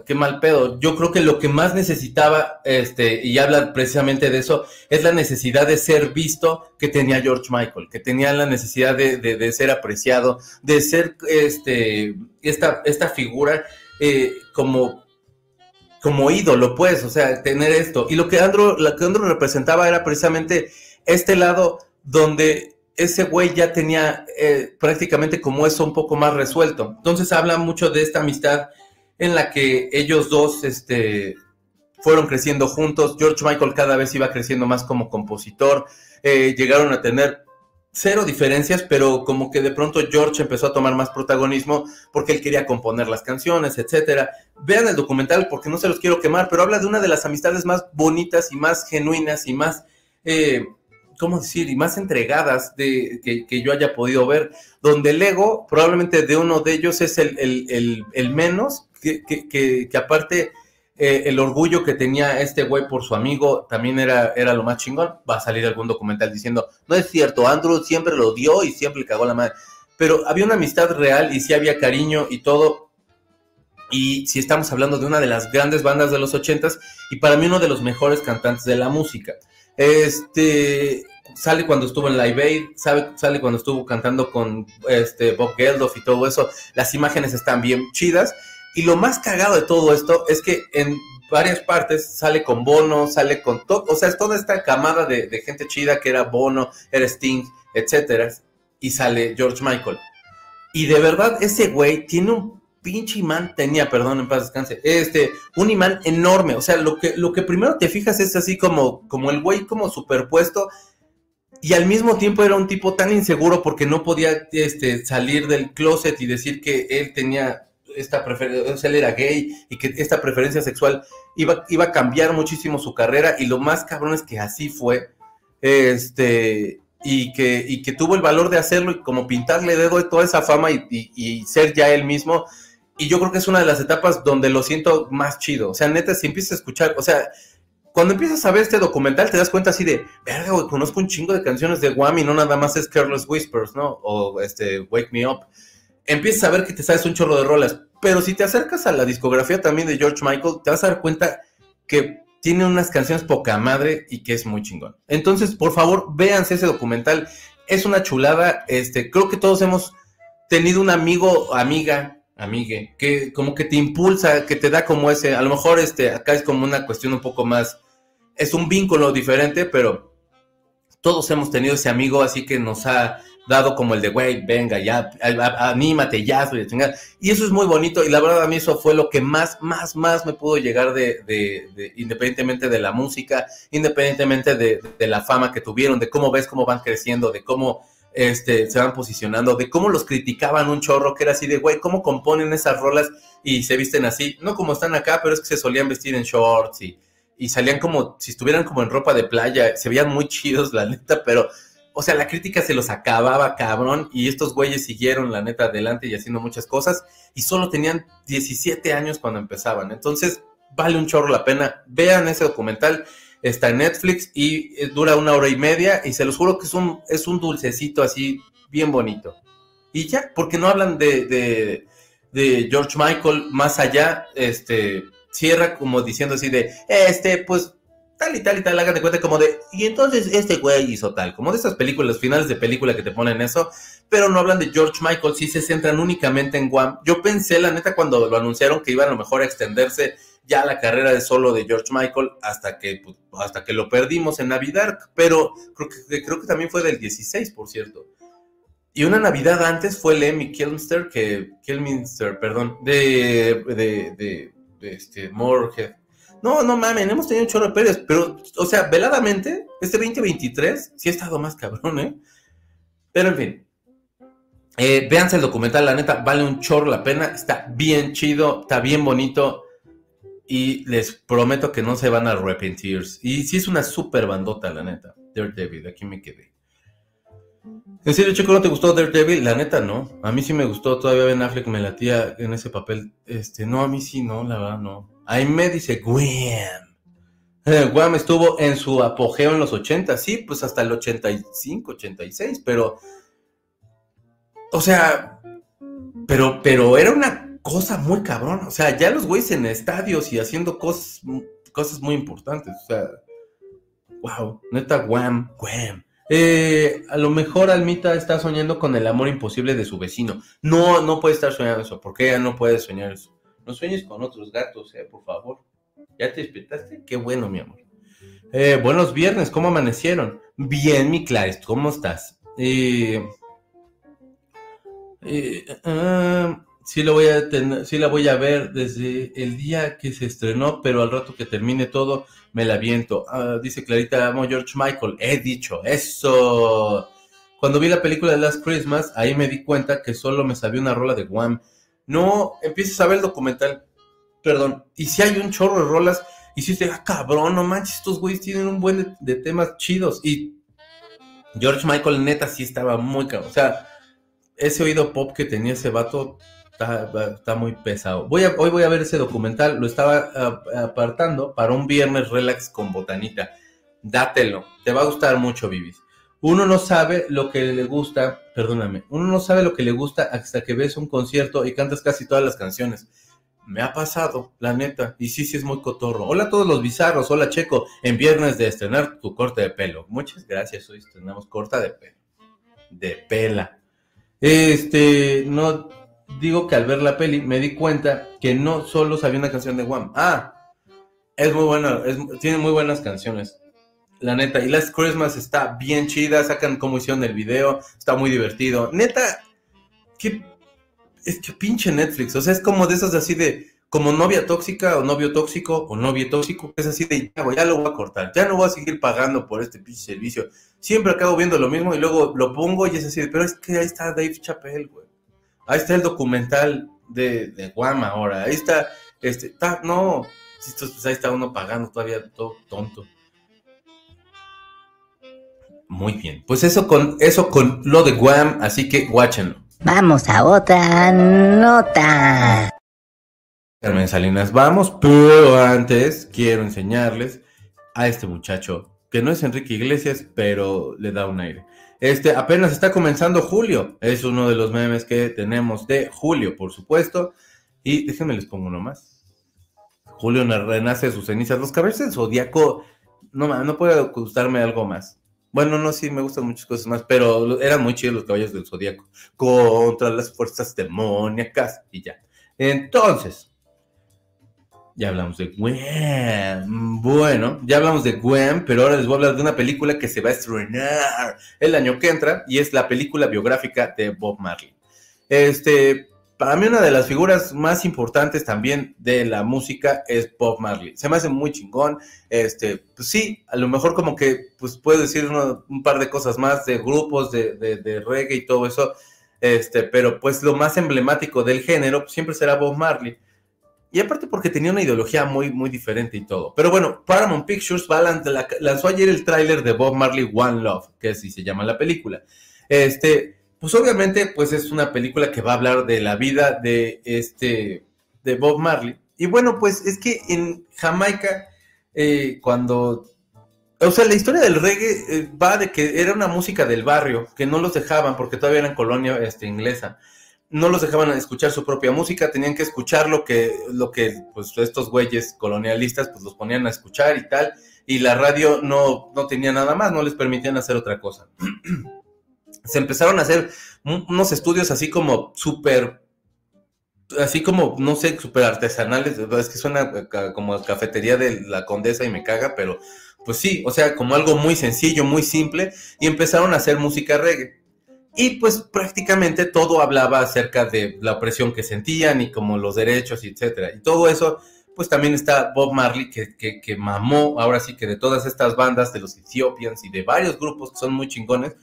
qué mal pedo. Yo creo que lo que más necesitaba, este, y habla precisamente de eso, es la necesidad de ser visto que tenía George Michael, que tenía la necesidad de, ser apreciado, de ser este, esta, esta figura eh, como como ídolo, pues, o sea, tener esto. Y lo que Andrew, lo que Andrew representaba era precisamente este lado donde ese güey ya tenía eh, prácticamente como eso un poco más resuelto. Entonces habla mucho de esta amistad en la que ellos dos este, fueron creciendo juntos. George Michael cada vez iba creciendo más como compositor. Eh, llegaron a tener cero diferencias, pero como que de pronto George empezó a tomar más protagonismo porque él quería componer las canciones, etcétera. Vean el documental porque no se los quiero quemar, pero habla de una de las amistades más bonitas y más genuinas y más eh, ¿cómo decir? Y más entregadas de, que, yo haya podido ver, donde el ego probablemente de uno de ellos es el, menos, que, aparte eh, el orgullo que tenía este güey por su amigo también era, era lo más chingón. Va a salir algún documental diciendo, no es cierto, Andrew siempre lo dio y siempre le cagó la madre. Pero había una amistad real y sí había cariño y todo. Y si estamos hablando de una de las grandes bandas de los ochentas y para mí uno de los mejores cantantes de la música. Este sale cuando estuvo en Live Aid, sale cuando estuvo cantando con este Bob Geldof y todo eso. Las imágenes están bien chidas. Y lo más cagado de todo esto es que en varias partes sale con Bono, sale con todo, o sea, es toda esta camada de, gente chida que era Bono, era Sting, etcétera, y sale George Michael. Y de verdad, ese güey tiene un pinche imán tenía, perdón, en paz descanse, este, un imán enorme, o sea, lo que, lo que primero te fijas es así como, como el güey como superpuesto, y al mismo tiempo era un tipo tan inseguro porque no podía este, salir del closet y decir que él tenía esta preferencia, él era gay y que esta preferencia sexual iba, iba a cambiar muchísimo su carrera, y lo más cabrón es que así fue, este, y que, y que tuvo el valor de hacerlo y como pintarle dedo de toda esa fama y, ser ya él mismo, y yo creo que es una de las etapas donde lo siento más chido. O sea, neta, si empiezas a escuchar, o sea, cuando empiezas a ver este documental te das cuenta así de, verga, conozco un chingo de canciones de Wham y no nada más es Careless Whispers, ¿no? O este, Wake Me Up. Empiezas a ver que te sabes un chorro de rolas. Pero si te acercas a la discografía también de George Michael, te vas a dar cuenta que tiene unas canciones poca madre y que es muy chingón. Entonces, por favor, véanse ese documental. Es una chulada. Este, creo que todos hemos tenido un amigo, amiga, amigue, que como que te impulsa, que te da como ese, a lo mejor este, acá es como una cuestión un poco más, es un vínculo diferente, pero todos hemos tenido ese amigo así que nos ha dado como el de, güey, venga, ya, anímate, ya, y eso es muy bonito, y la verdad a mí eso fue lo que más, más, más me pudo llegar de, de, independientemente de la música, independientemente de, la fama que tuvieron, de cómo ves cómo van creciendo, de cómo este, se van posicionando, de cómo los criticaban un chorro, que era así de, güey, cómo componen esas rolas y se visten así, no como están acá, pero es que se solían vestir en shorts y, y salían como, si estuvieran como en ropa de playa, se veían muy chidos, la neta, pero, o sea, la crítica se los acababa, cabrón, y estos güeyes siguieron, la neta, adelante y haciendo muchas cosas, y solo tenían 17 años cuando empezaban, entonces, vale un chorro la pena, vean ese documental, está en Netflix y eh, dura una hora y media y se los juro que es un, es un dulcecito así bien bonito. Y ya, porque no hablan de, de, George Michael más allá, este, cierra como diciendo así de, este, pues tal y tal y tal, hagan de cuenta como de, y entonces este güey hizo tal, como de esas películas, finales de película que te ponen eso, pero no hablan de George Michael, sí se centran únicamente en Guam. Yo pensé, la neta, cuando lo anunciaron que iban a lo mejor a extenderse ya la carrera de solo de George Michael hasta que, pues, hasta que lo perdimos en Navidad, pero creo que, creo que también fue del 16, por cierto. Y una Navidad antes fue Lemmy Kilminster, que, Kilminster, perdón, de, de, de, de este, Moorhead. No, no mames, hemos tenido un chorro de pérdidas, pero, o sea, veladamente, este 2023 sí ha estado más cabrón, ¿eh? Pero en fin, eh, véanse el documental, la neta, vale un chorro la pena, está bien chido, está bien bonito y les prometo que no se van a arrepentir. Y sí es una super bandota, la neta, Daredevil, aquí me quedé. ¿En serio, Chico, no te gustó Daredevil? La neta, no. A mí sí me gustó. Todavía Ben Affleck me latía en ese papel. Este, no, a mí sí, no, la verdad, no. Ahí me dice Wham. Eh, Wham estuvo en su apogeo en los 80, sí, pues hasta el 85, 86, pero. O sea. Pero, pero era una cosa muy cabrón. O sea, ya los güeyes en estadios y haciendo cosas, cosas muy importantes. O sea. Wow, neta, Wham, Wham. Eh, a lo mejor Almita está soñando con el amor imposible de su vecino. No, no puede estar soñando eso. ¿Por qué ella no puede soñar eso? No sueñes con otros gatos, eh, por favor. ¿Ya te despertaste? Qué bueno, mi amor. Eh, buenos viernes, ¿cómo amanecieron? Bien, mi Claes, ¿cómo estás? Eh, ah, sí, lo voy a tener, la voy a ver desde el día que se estrenó, pero al rato que termine todo, me la viento. Ah, dice Clarita, amo George Michael. He dicho, eso. Cuando vi la película de Last Christmas, ahí me di cuenta que solo me sabía una rola de Guam. No empieces a ver el documental, perdón, y si hay un chorro de rolas, y si te ah, cabrón, no manches, estos güeyes tienen un buen de, temas chidos. Y George Michael, neta, sí estaba muy cabrón. O sea, ese oído pop que tenía ese vato Está, muy pesado. Voy a, hoy voy a ver ese documental, lo estaba apartando para un viernes relax con botanita. Dátelo, te va a gustar mucho, Vivis. Uno no sabe lo que le gusta, perdóname, uno no sabe lo que le gusta hasta que ves un concierto y cantas casi todas las canciones. Me ha pasado, la neta, y sí, sí es muy cotorro. Hola a todos los bizarros, hola Checo, en viernes de estrenar tu corte de pelo. Muchas gracias, hoy estrenamos corta de pelo. De pela. Este, no, digo que al ver la peli me di cuenta que no solo sabía una canción de Wham. Ah, es muy buena, tiene muy buenas canciones. La neta, y Last Christmas está bien chida, sacan cómo hicieron el video, está muy divertido. Neta, qué, es que pinche Netflix, o sea, es como de esas así de, como novia tóxica o novio tóxico o novio tóxico, es así de, ya, ya lo voy a cortar, ya no voy a seguir pagando por este pinche servicio. Siempre acabo viendo lo mismo y luego lo pongo y es así, pero es que ahí está Dave Chappelle, güey. Ahí está el documental de, de Guam ahora. Ahí está, este, no, pues ahí está uno pagando todavía todo tonto. Muy bien, pues eso con eso con lo de Guam, así que guáchenlo. Vamos a otra nota. Carmen Salinas, vamos, pero antes quiero enseñarles a este muchacho, que no es Enrique Iglesias, pero le da un aire. Este, apenas está comenzando julio. Es uno de los memes que tenemos de julio, por supuesto. Y déjenme les pongo uno más. Julio renace de sus cenizas. Los del zodiaco, no, no puede gustarme algo más. Bueno, no, sí, me gustan muchas cosas más, pero eran muy chidos los caballos del zodiaco. Contra las fuerzas demoníacas y ya. Entonces, ya hablamos de Gwen. Bueno, ya hablamos de Gwen, pero ahora les voy a hablar de una película que se va a estrenar el año que entra y es la película biográfica de Bob Marley. Este, para mí una de las figuras más importantes también de la música es Bob Marley. Se me hace muy chingón. Este, pues sí, a lo mejor como que pues puedo decir un par de cosas más de grupos de, reggae y todo eso. Este, pero pues lo más emblemático del género siempre será Bob Marley. Y aparte porque tenía una ideología muy, muy diferente y todo. Pero bueno, Paramount Pictures lanzó ayer el tráiler de Bob Marley One Love, que así se llama la película. Este, pues obviamente, pues es una película que va a hablar de la vida de este, de Bob Marley. Y bueno, pues es que en Jamaica, eh, cuando o sea, la historia del reggae eh, va de que era una música del barrio, que no los dejaban porque todavía eran colonia este, inglesa no los dejaban escuchar su propia música, tenían que escuchar lo que, lo que pues, estos güeyes colonialistas pues los ponían a escuchar y tal, y la radio no, no tenía nada más, no les permitían hacer otra cosa. Se empezaron a hacer unos estudios así como súper así como, no sé, súper artesanales, es que suena como cafetería de la condesa y me caga, pero pues sí, o sea, como algo muy sencillo, muy simple, y empezaron a hacer música reggae. Y pues prácticamente todo hablaba acerca de la opresión que sentían y como los derechos etcétera. Y todo eso, pues también está Bob Marley que, que, mamó, ahora sí que de todas estas bandas, de los Ethiopians y de varios grupos que son muy chingones,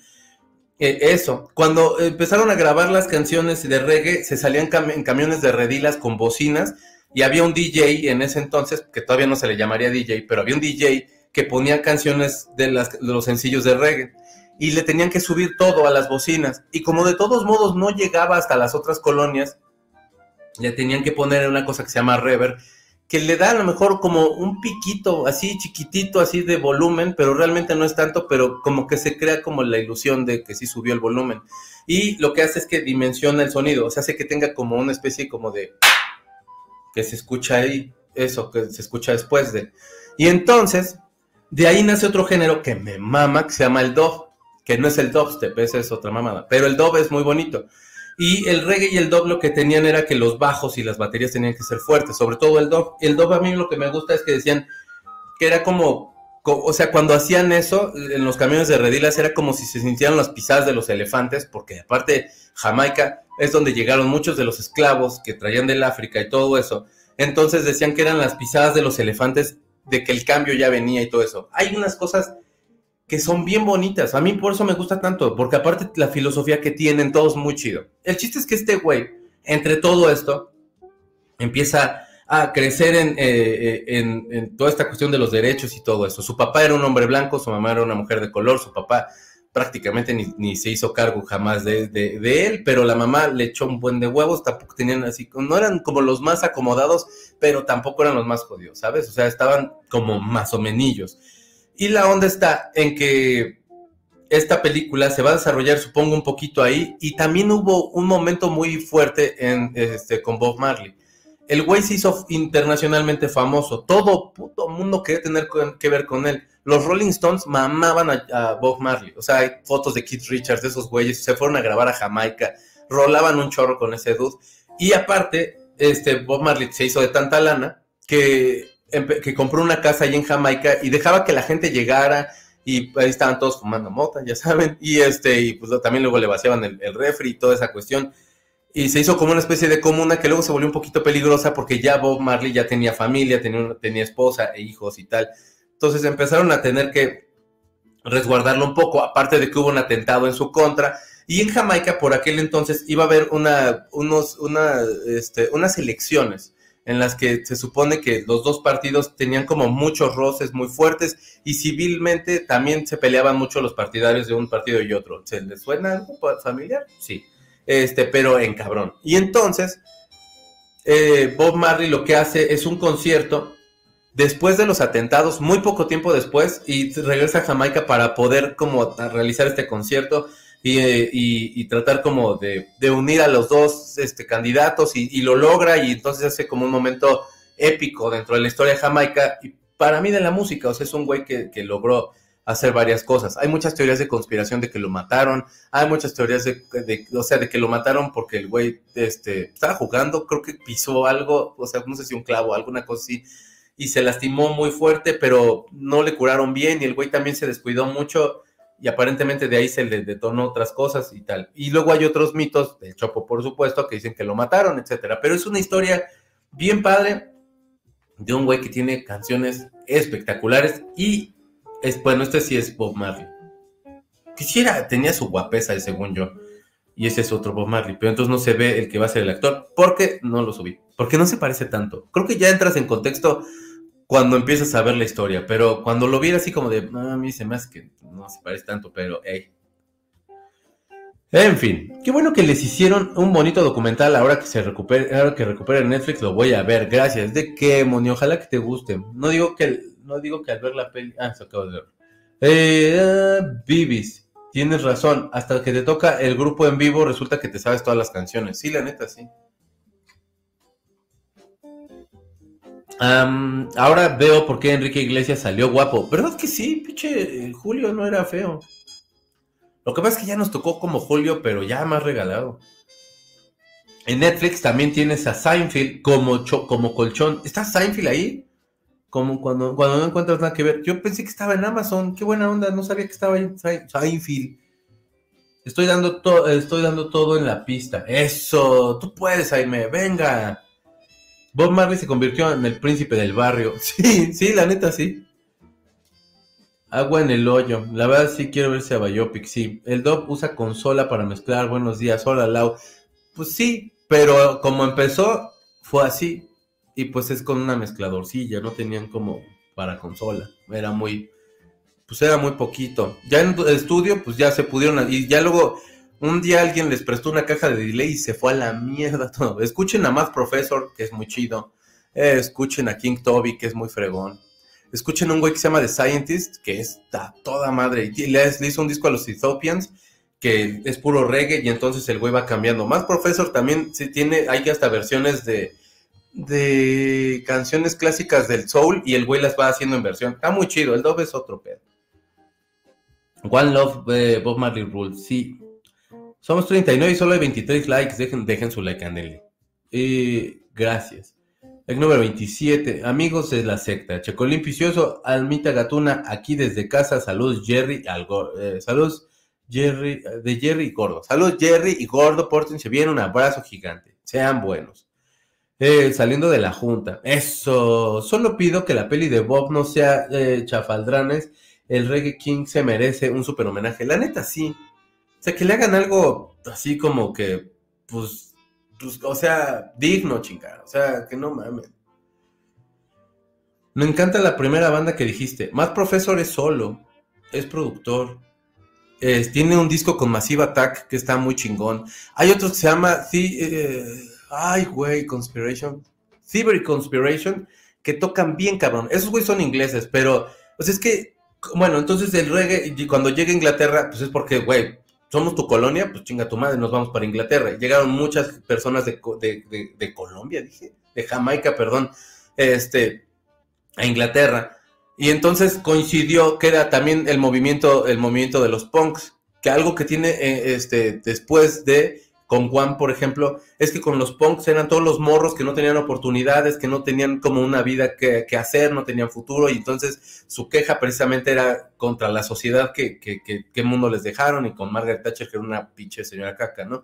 eh, eso, cuando empezaron a grabar las canciones de reggae, se salían en camiones de redilas con bocinas y había un DJ en ese entonces, que todavía no se le llamaría DJ, pero había un DJ que ponía canciones de, las, los sencillos de reggae y le tenían que subir todo a las bocinas. Y como de todos modos no llegaba hasta las otras colonias, le tenían que poner una cosa que se llama reverb, que le da a lo mejor como un piquito así chiquitito, así de volumen, pero realmente no es tanto, pero como que se crea como la ilusión de que sí subió el volumen. Y lo que hace es que dimensiona el sonido, o sea, hace que tenga como una especie como de que se escucha ahí, eso que se escucha después de. Y entonces, de ahí nace otro género que me mama, que se llama el dub, que no es el dubstep, esa es otra mamada, pero el dub es muy bonito. Y el reggae y el dub lo que tenían era que los bajos y las baterías tenían que ser fuertes, sobre todo el dub. El dub a mí lo que me gusta es que decían que era como, o sea, cuando hacían eso en los camiones de redilas era como si se sintieran las pisadas de los elefantes, porque aparte Jamaica es donde llegaron muchos de los esclavos que traían del África y todo eso. Entonces decían que eran las pisadas de los elefantes de que el cambio ya venía y todo eso. Hay unas cosas que son bien bonitas. A mí por eso me gusta tanto, porque aparte la filosofía que tienen, todos muy chido. El chiste es que este güey, entre todo esto, empieza a crecer eh, eh, en, en, toda esta cuestión de los derechos y todo eso. Su papá era un hombre blanco, su mamá era una mujer de color, su papá prácticamente ni, se hizo cargo jamás de, de, él, pero la mamá le echó un buen de huevos, tampoco tenían así, no eran como los más acomodados, pero tampoco eran los más jodidos, ¿sabes? O sea, estaban como más o menillos. Y la onda está en que esta película se va a desarrollar, supongo, un poquito ahí, y también hubo un momento muy fuerte en, este, con Bob Marley. El güey se hizo internacionalmente famoso, todo puto mundo quería tener que ver con él los Rolling Stones mamaban a, Bob Marley. O sea, hay fotos de Keith Richards, de esos güeyes, se fueron a grabar a Jamaica, rolaban un chorro con ese dude. Y aparte, este, Bob Marley se hizo de tanta lana que, que compró una casa ahí en Jamaica y dejaba que la gente llegara y ahí estaban todos fumando mota, ya saben, y este, y pues también luego le vaciaban el, el refri y toda esa cuestión. Y se hizo como una especie de comuna que luego se volvió un poquito peligrosa porque ya Bob Marley ya tenía familia, tenía, tenía esposa e hijos y tal. Entonces empezaron a tener que resguardarlo un poco, aparte de que hubo un atentado en su contra. Y en Jamaica, por aquel entonces, iba a haber una, unos, una, este, unas elecciones en las que se supone que los dos partidos tenían como muchos roces muy fuertes y civilmente también se peleaban mucho los partidarios de un partido y otro. ¿Se les suena algo familiar? Sí. Este, pero en cabrón. Y entonces, eh, Bob Marley lo que hace es un concierto después de los atentados, muy poco tiempo después, y regresa a Jamaica para poder como realizar este concierto y, tratar como de, unir a los dos este, candidatos y, lo logra y entonces hace como un momento épico dentro de la historia de Jamaica y para mí de la música, o sea, es un güey que, logró hacer varias cosas. Hay muchas teorías de conspiración de que lo mataron, hay muchas teorías de, o sea, de que lo mataron porque el güey este, estaba jugando, creo que pisó algo, o sea, no sé si un clavo, alguna cosa así, y se lastimó muy fuerte, pero no le curaron bien y el güey también se descuidó mucho y aparentemente de ahí se le detonó otras cosas y tal. Y luego hay otros mitos, del Chopo por supuesto, que dicen que lo mataron, etcétera. Pero es una historia bien padre de un güey que tiene canciones espectaculares y es bueno, este sí es Bob Marley. Quisiera, tenía su guapesa, según yo. Y ese es otro Bob Marley, pero entonces no se ve el que va a ser el actor, porque no lo subí, porque no se parece tanto. Creo que ya entras en contexto cuando empiezas a ver la historia, pero cuando lo viera así como de, a mí se me hace que no se parece tanto, pero hey. En fin, qué bueno que les hicieron un bonito documental ahora que se recupere, ahora que recupere Netflix lo voy a ver, gracias. ¿De qué, Moni? Ojalá que te guste. No digo que, no digo que al ver la peli, ah, se acaba de ver. Eh, Bibis, tienes razón, hasta que te toca el grupo en vivo resulta que te sabes todas las canciones. Sí, la neta, sí. Ahora veo por qué Enrique Iglesias salió guapo. ¿Verdad que sí? Pinche Julio no era feo. Lo que pasa es que ya nos tocó como Julio, pero ya más regalado. En Netflix también tienes a Seinfeld como, como colchón. ¿Está Seinfeld ahí? Como cuando, cuando no encuentras nada que ver. Yo pensé que estaba en Amazon. Qué buena onda. No sabía que estaba ahí Seinfeld. Estoy dando, estoy dando todo en la pista. Eso. Tú puedes, Jaime. Venga. Bob Marley se convirtió en el príncipe del barrio. Sí, sí, la neta, sí. Agua en el hoyo. La verdad sí quiero verse a Biopic, sí. El Dob usa consola para mezclar. Buenos días. Hola, Lau. Pues sí, pero como empezó, fue así. Y pues es con una mezcladorcilla. No tenían como para consola. Era muy... Pues era muy poquito. Ya en el estudio, pues ya se pudieron... Y ya luego... Un día alguien les prestó una caja de delay y se fue a la mierda todo. Escuchen a Math Professor, que es muy chido. Eh, escuchen a King Toby, que es muy fregón. Escuchen un güey que se llama The Scientist, que está toda madre. Y le, hizo un disco a los Ethiopians, que es puro reggae, y entonces el güey va cambiando. Más Professor también sí tiene, hay hasta versiones de, de canciones clásicas del soul, y el güey las va haciendo en versión. Está muy chido, el Dove es otro pedo. One Love, eh, Bob Marley Rules, sí. Somos 39 y solo hay 23 likes. Dejen, dejen su like, Andele. Eh, gracias. El número 27, amigos de la secta. Checolín Picioso, Almita Gatuna, aquí desde casa. Saludos, Jerry. Eh, saludos, Jerry, de Jerry y Gordo. Saludos, Jerry y Gordo. Pórtense bien, un abrazo gigante. Sean buenos. Eh, saliendo de la junta. Eso. Solo pido que la peli de Bob no sea eh, chafaldranes. El Reggae King se merece un super homenaje. La neta, sí. O sea, que le hagan algo así como que, pues, pues, o sea, digno, chingada. O sea, que no mames. Me encanta la primera banda que dijiste. Matt Professor es solo, es productor. tiene un disco con Massive Attack que está muy chingón. Hay otro que se llama. Eh, ay, güey, Conspiration. Thievery Conspiration, que tocan bien, cabrón. Esos güey son ingleses, pero. Pues es que. Bueno, entonces el reggae, cuando llega a Inglaterra, pues es porque, güey, somos tu colonia, pues chinga tu madre, nos vamos para Inglaterra. Llegaron muchas personas de, de, Colombia, dije, de Jamaica, perdón, este, a Inglaterra. Y entonces coincidió que era también el movimiento, el movimiento de los punks, que algo que tiene eh, este, después de con Juan, por ejemplo, es que con los punks eran todos los morros que no tenían oportunidades, que no tenían como una vida que, hacer, no tenían futuro, y entonces su queja precisamente era contra la sociedad que, que, que, mundo les dejaron, y con Margaret Thatcher, que era una pinche señora caca, ¿no?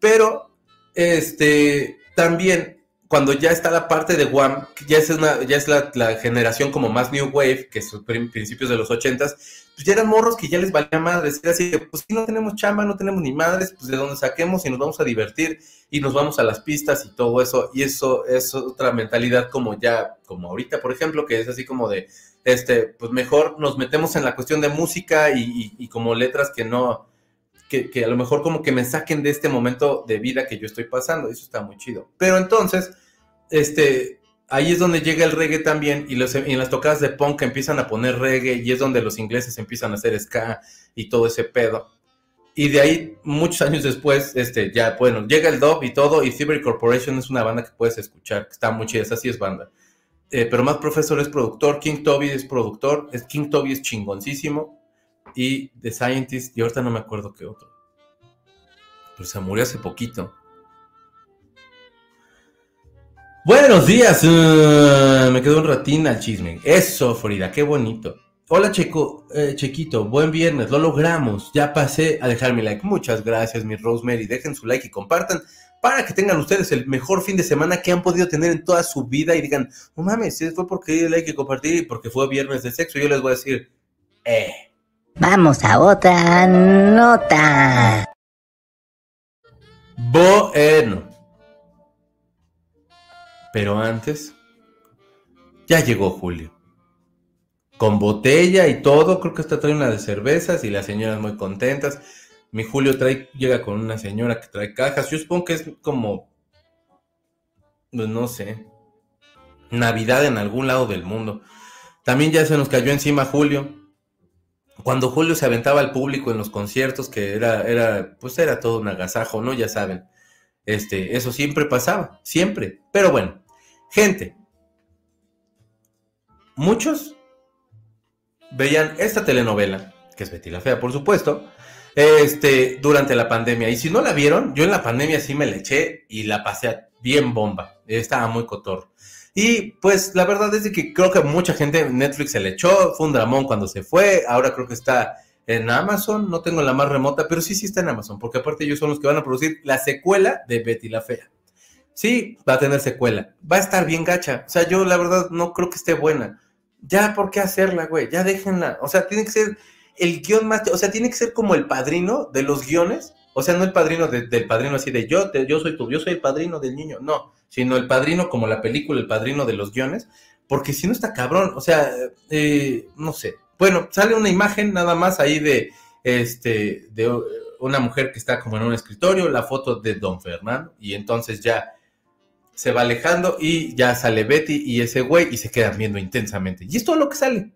Pero, este, también cuando ya está la parte de Guam, ya es, ya es la, generación como más New Wave, que es principios de los ochentas, pues ya eran morros que ya les valía madres. Era así, pues si no tenemos chamba, no tenemos ni madres, pues de donde saquemos y nos vamos a divertir y nos vamos a las pistas y todo eso. Y eso es otra mentalidad como ya, como ahorita, por ejemplo, que es así como de, este, pues mejor nos metemos en la cuestión de música y, como letras que no, que, que, a lo mejor como que me saquen de este momento de vida que yo estoy pasando. Eso está muy chido. Pero entonces, este, ahí es donde llega el reggae también y, en las tocadas de punk empiezan a poner reggae y es donde los ingleses empiezan a hacer ska y todo ese pedo. Y de ahí, muchos años después, este, ya, bueno, llega el dub y todo, y Thievery Corporation es una banda que puedes escuchar, que está muy chida, esa sí es banda. Eh, pero más profesor es productor, King Toby es productor, es, King Toby es chingoncísimo, y The Scientist, y ahorita no me acuerdo qué otro. Pero se murió hace poquito. Buenos días. Uh, me quedó un ratín al chisme. Eso, Frida, qué bonito. Hola, Checo, eh, Chequito, buen viernes, lo logramos. Ya pasé a dejar mi like. Muchas gracias, mi Rosemary. Dejen su like y compartan para que tengan ustedes el mejor fin de semana que han podido tener en toda su vida y digan, no mames, fue porque di like y compartir y porque fue viernes de sexo. Yo les voy a decir, eh. Vamos a otra nota. Bueno. Pero antes, ya llegó Julio. Con botella y todo, creo que está trae una de cervezas y las señoras muy contentas. Mi Julio trae, llega con una señora que trae cajas. Yo supongo que es como, pues no sé, Navidad en algún lado del mundo. También ya se nos cayó encima Julio. Cuando Julio se aventaba al público en los conciertos, que era, era, pues era todo un agasajo, ¿no? Ya saben. Este, eso siempre pasaba, siempre. Pero bueno, Gente, muchos veían esta telenovela, que es Betty la Fea, por supuesto, Este, durante la pandemia. Y si no la vieron, yo en la pandemia sí me la eché y la pasé bien bomba. Estaba muy cotor. Y pues la verdad es que creo que mucha gente en Netflix se le echó, fue un dramón cuando se fue, ahora creo que está en Amazon, no tengo la más remota, pero sí, sí está en Amazon, porque aparte ellos son los que van a producir la secuela de Betty la Fea. Sí, va a tener secuela, va a estar bien gacha, o sea, yo la verdad no creo que esté buena. Ya, ¿por qué hacerla, güey? Ya déjenla, o sea, tiene que ser el guion más, o sea, tiene que ser como el padrino de los guiones, o sea, no el padrino del padrino así de yo, yo soy tu, yo soy el padrino del niño, no, sino el padrino como la película, el padrino de los guiones, porque si no está cabrón, o sea, eh, no sé. Bueno, sale una imagen nada más ahí de, este, de una mujer que está como en un escritorio, la foto de Don Fernando, y entonces ya se va alejando y ya sale Betty y ese güey y se quedan viendo intensamente. Y es todo lo que sale.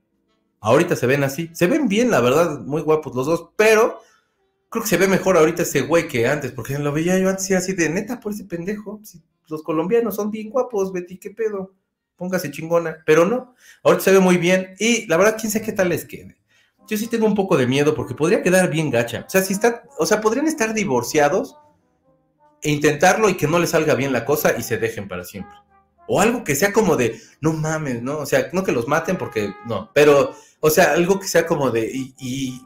Ahorita se ven así, se ven bien, la verdad, muy guapos los dos, pero creo que se ve mejor ahorita ese güey que antes, porque lo veía yo antes y así de neta por ese pendejo. los colombianos son bien guapos, Betty, qué pedo. Póngase chingona. Pero no, ahorita se ve muy bien y la verdad, quién sabe qué tal les quede. Yo sí tengo un poco de miedo porque podría quedar bien gacha. O sea, si está, o sea, podrían estar divorciados intentarlo y que no les salga bien la cosa y se dejen para siempre. O algo que sea como de, no mames, ¿no? O sea, no que los maten porque no, pero, o sea, algo que sea como de, y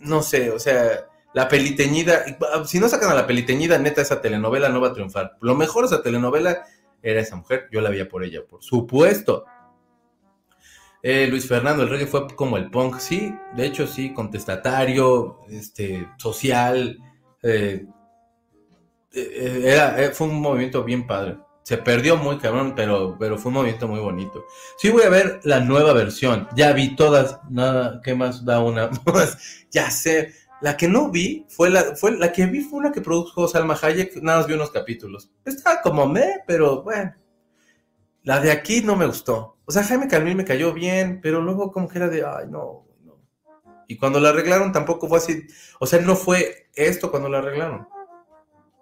no sé, o sea, la peliteñida, si no sacan a la peliteñida, neta, esa telenovela no va a triunfar. Lo mejor esa telenovela era esa mujer, yo la veía por ella, por supuesto. Eh, Luis Fernando, el reggae fue como el punk, sí, de hecho sí, contestatario, este, social, eh, era, fue un movimiento bien padre. Se perdió muy cabrón, pero, pero fue un movimiento muy bonito. Sí voy a ver la nueva versión. Ya vi todas. Nada, ¿qué más da una más? ya sé. La que no vi fue la, fue la que vi fue una que produjo Salma Hayek. Nada más vi unos capítulos. Estaba como me, pero bueno. La de aquí no me gustó. O sea, Jaime Calmín me cayó bien, pero luego como que era de, ay, no, no. Y cuando la arreglaron tampoco fue así. O sea, no fue esto cuando la arreglaron.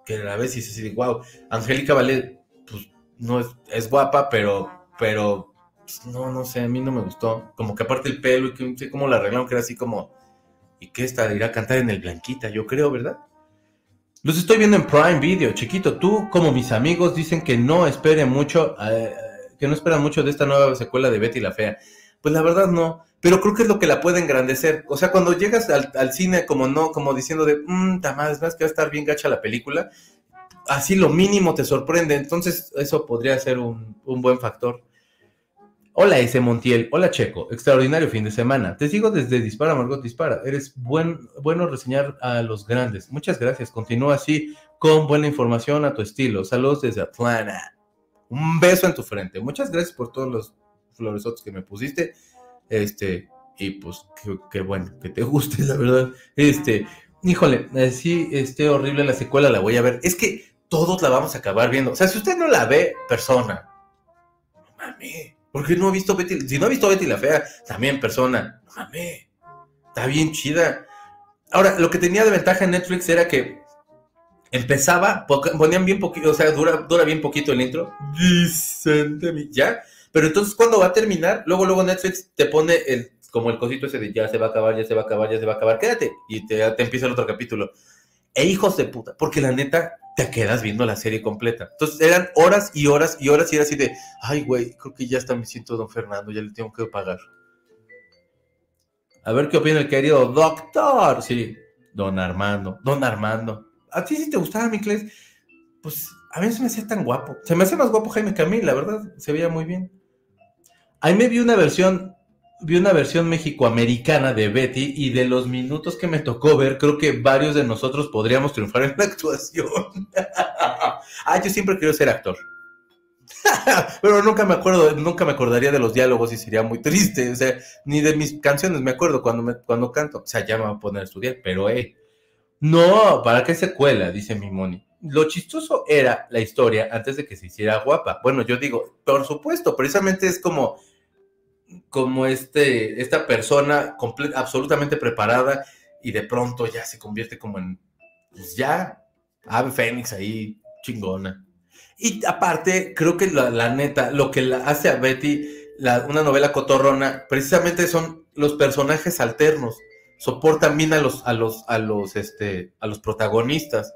Que la vez dices así de, wow, Angélica Vale no es, es guapa, pero, pero, pues, no, no sé, a mí no me gustó. Como que aparte el pelo y que no sé cómo la arreglaron, que era así como, ¿y qué está? Irá a cantar en el Blanquita, yo creo, ¿verdad? Los estoy viendo en Prime Video, chiquito. Tú, como mis amigos, dicen que no esperen mucho, eh, que no esperan mucho de esta nueva secuela de Betty la Fea. Pues la verdad no, pero creo que es lo que la puede engrandecer. O sea, cuando llegas al, cine como no, como diciendo de, mmm, más, más que va a estar bien gacha la película, así lo mínimo te sorprende. Entonces, eso podría ser un, buen factor. Hola, ese Montiel. Hola, Checo. Extraordinario fin de semana. Te sigo desde Dispara, Margot Dispara. Eres buen, bueno reseñar a los grandes. Muchas gracias. Continúa así con buena información a tu estilo. Saludos desde Atlanta. Un beso en tu frente. Muchas gracias por todos los floresotes que me pusiste. Este, y pues, qué, bueno, que te guste, la verdad. Este, híjole, eh, sí, esté horrible la secuela, la voy a ver. Es que todos la vamos a acabar viendo. O sea, si usted no la ve, persona, no mames, porque no ha visto Betty, si no ha visto Betty la Fea, también persona, no mames, está bien chida. Ahora, lo que tenía de ventaja en Netflix era que empezaba, ponían bien poquito, o sea, dura, dura bien poquito el intro, ya, pero entonces cuando va a terminar, luego, luego Netflix te pone el, como el cosito ese de ya se va a acabar, ya se va a acabar, ya se va a acabar, quédate, y te, empieza el otro capítulo. E hijos de puta, porque la neta, te quedas viendo la serie completa. Entonces eran horas y horas y horas y era así de, ay, güey, creo que ya está me siento don Fernando, ya le tengo que pagar. A ver qué opina el querido doctor. Sí, don Armando, don Armando. ¿A ti sí te gustaba mi? Pues a mí se me hacía tan guapo. Se me hace más guapo Jaime Camil, la verdad, se veía muy bien. Ahí me vi una versión vi una versión mexicoamericana de Betty y de los minutos que me tocó ver, creo que varios de nosotros podríamos triunfar en la actuación. ah, yo siempre quiero ser actor. Pero nunca me acuerdo, nunca me acordaría de los diálogos y sería muy triste. O sea, ni de mis canciones me acuerdo cuando, me, cuando canto. O sea, ya me voy a poner a estudiar, pero eh. No, ¿para qué secuela? Dice mi Moni. Lo chistoso era la historia antes de que se hiciera guapa. Bueno, yo digo, por supuesto, precisamente es como como este, esta persona absolutamente preparada y de pronto ya se convierte como en, pues ya, Ave Fénix ahí, chingona. Y aparte, creo que la, neta, lo que la hace a Betty una novela cotorrona, precisamente son los personajes alternos. soportan bien a los, a los, a los, este, a los protagonistas.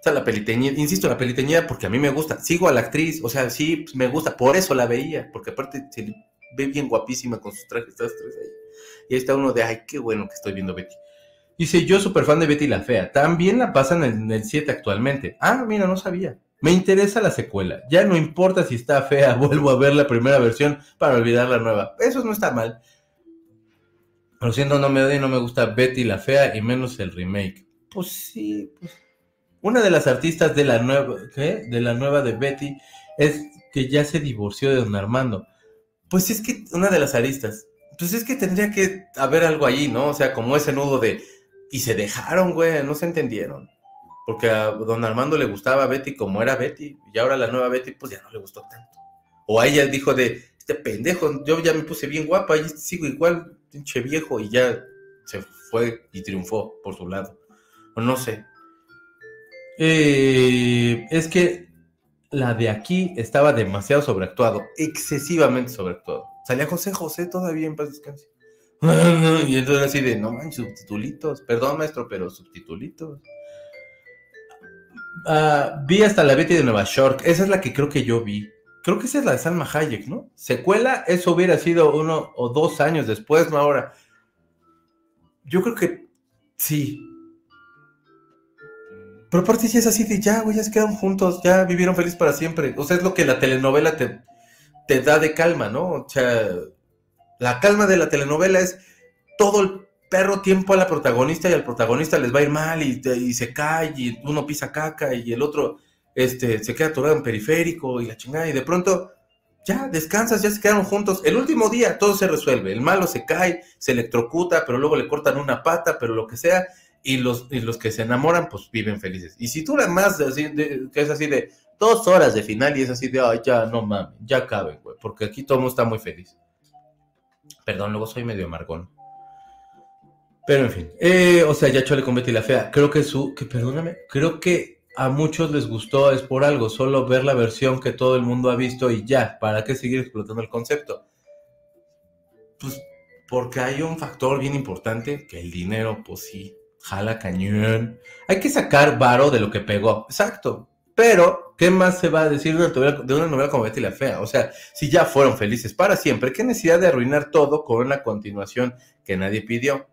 O sea, la peliteñida, insisto, la peliteñida porque a mí me gusta. Sigo a la actriz, o sea, sí, pues, me gusta, por eso la veía, porque aparte se ve bien guapísima con sus trajes, tres ahí. Y ahí está uno de, ay, qué bueno que estoy viendo Betty. Dice, yo súper fan de Betty la Fea. También la pasan en el 7 actualmente. Ah, mira, no sabía. Me interesa la secuela. Ya no importa si está fea, vuelvo a ver la primera versión para olvidar la nueva. Eso no está mal. Lo siento, no me no me gusta Betty la Fea y menos el remake. Pues sí, pues. Una de las artistas de la nueva. De la nueva de Betty es que ya se divorció de Don Armando. Pues es que una de las aristas. Pues es que tendría que haber algo allí, ¿no? O sea, como ese nudo de y se dejaron, güey, no se entendieron. Porque a don Armando le gustaba Betty como era Betty, y ahora la nueva Betty, pues ya no le gustó tanto. O a ella dijo de, este pendejo, yo ya me puse bien guapa y sigo igual, pinche viejo, y ya se fue y triunfó por su lado. O no sé. Eh, es que la de aquí estaba demasiado sobreactuado, excesivamente sobreactuado. Salía José José todavía en paz descanse. y entonces así de, no man, subtitulitos. Perdón, maestro, pero subtitulitos. Ah, vi hasta la Betty de Nueva York. Esa es la que creo que yo vi. Creo que esa es la de Salma Hayek, ¿no? Secuela, eso hubiera sido uno o dos años después, no ahora. Yo creo que sí. Pero aparte sí es así de ya, güey, ya se quedaron juntos, ya vivieron felices para siempre. O sea, es lo que la telenovela te, te da de calma, ¿no? O sea, la calma de la telenovela es todo el perro tiempo a la protagonista y al protagonista les va a ir mal y, se cae y uno pisa caca y el otro este, se queda atorado en periférico y la chingada y de pronto ya descansas, ya se quedaron juntos. El último día todo se resuelve. El malo se cae, se electrocuta, pero luego le cortan una pata, pero lo que sea. Y los, los que se enamoran, pues viven felices. Y si la más, así que es así de dos horas de final y es así de, ay, ya no mames, ya cabe, güey, porque aquí todo el mundo está muy feliz. Perdón, luego soy medio amargón. Pero en fin, eh, o sea, ya chole con Betty la Fea. Creo que su, que perdóname, creo que a muchos les gustó, es por algo, solo ver la versión que todo el mundo ha visto y ya, ¿para qué seguir explotando el concepto? Pues porque hay un factor bien importante, que el dinero, pues sí, jala cañón. Hay que sacar varo de lo que pegó, exacto. Pero, ¿qué más se va a decir de una, novela, de una novela como Betty la Fea? O sea, si ya fueron felices para siempre, ¿qué necesidad de arruinar todo con una continuación que nadie pidió?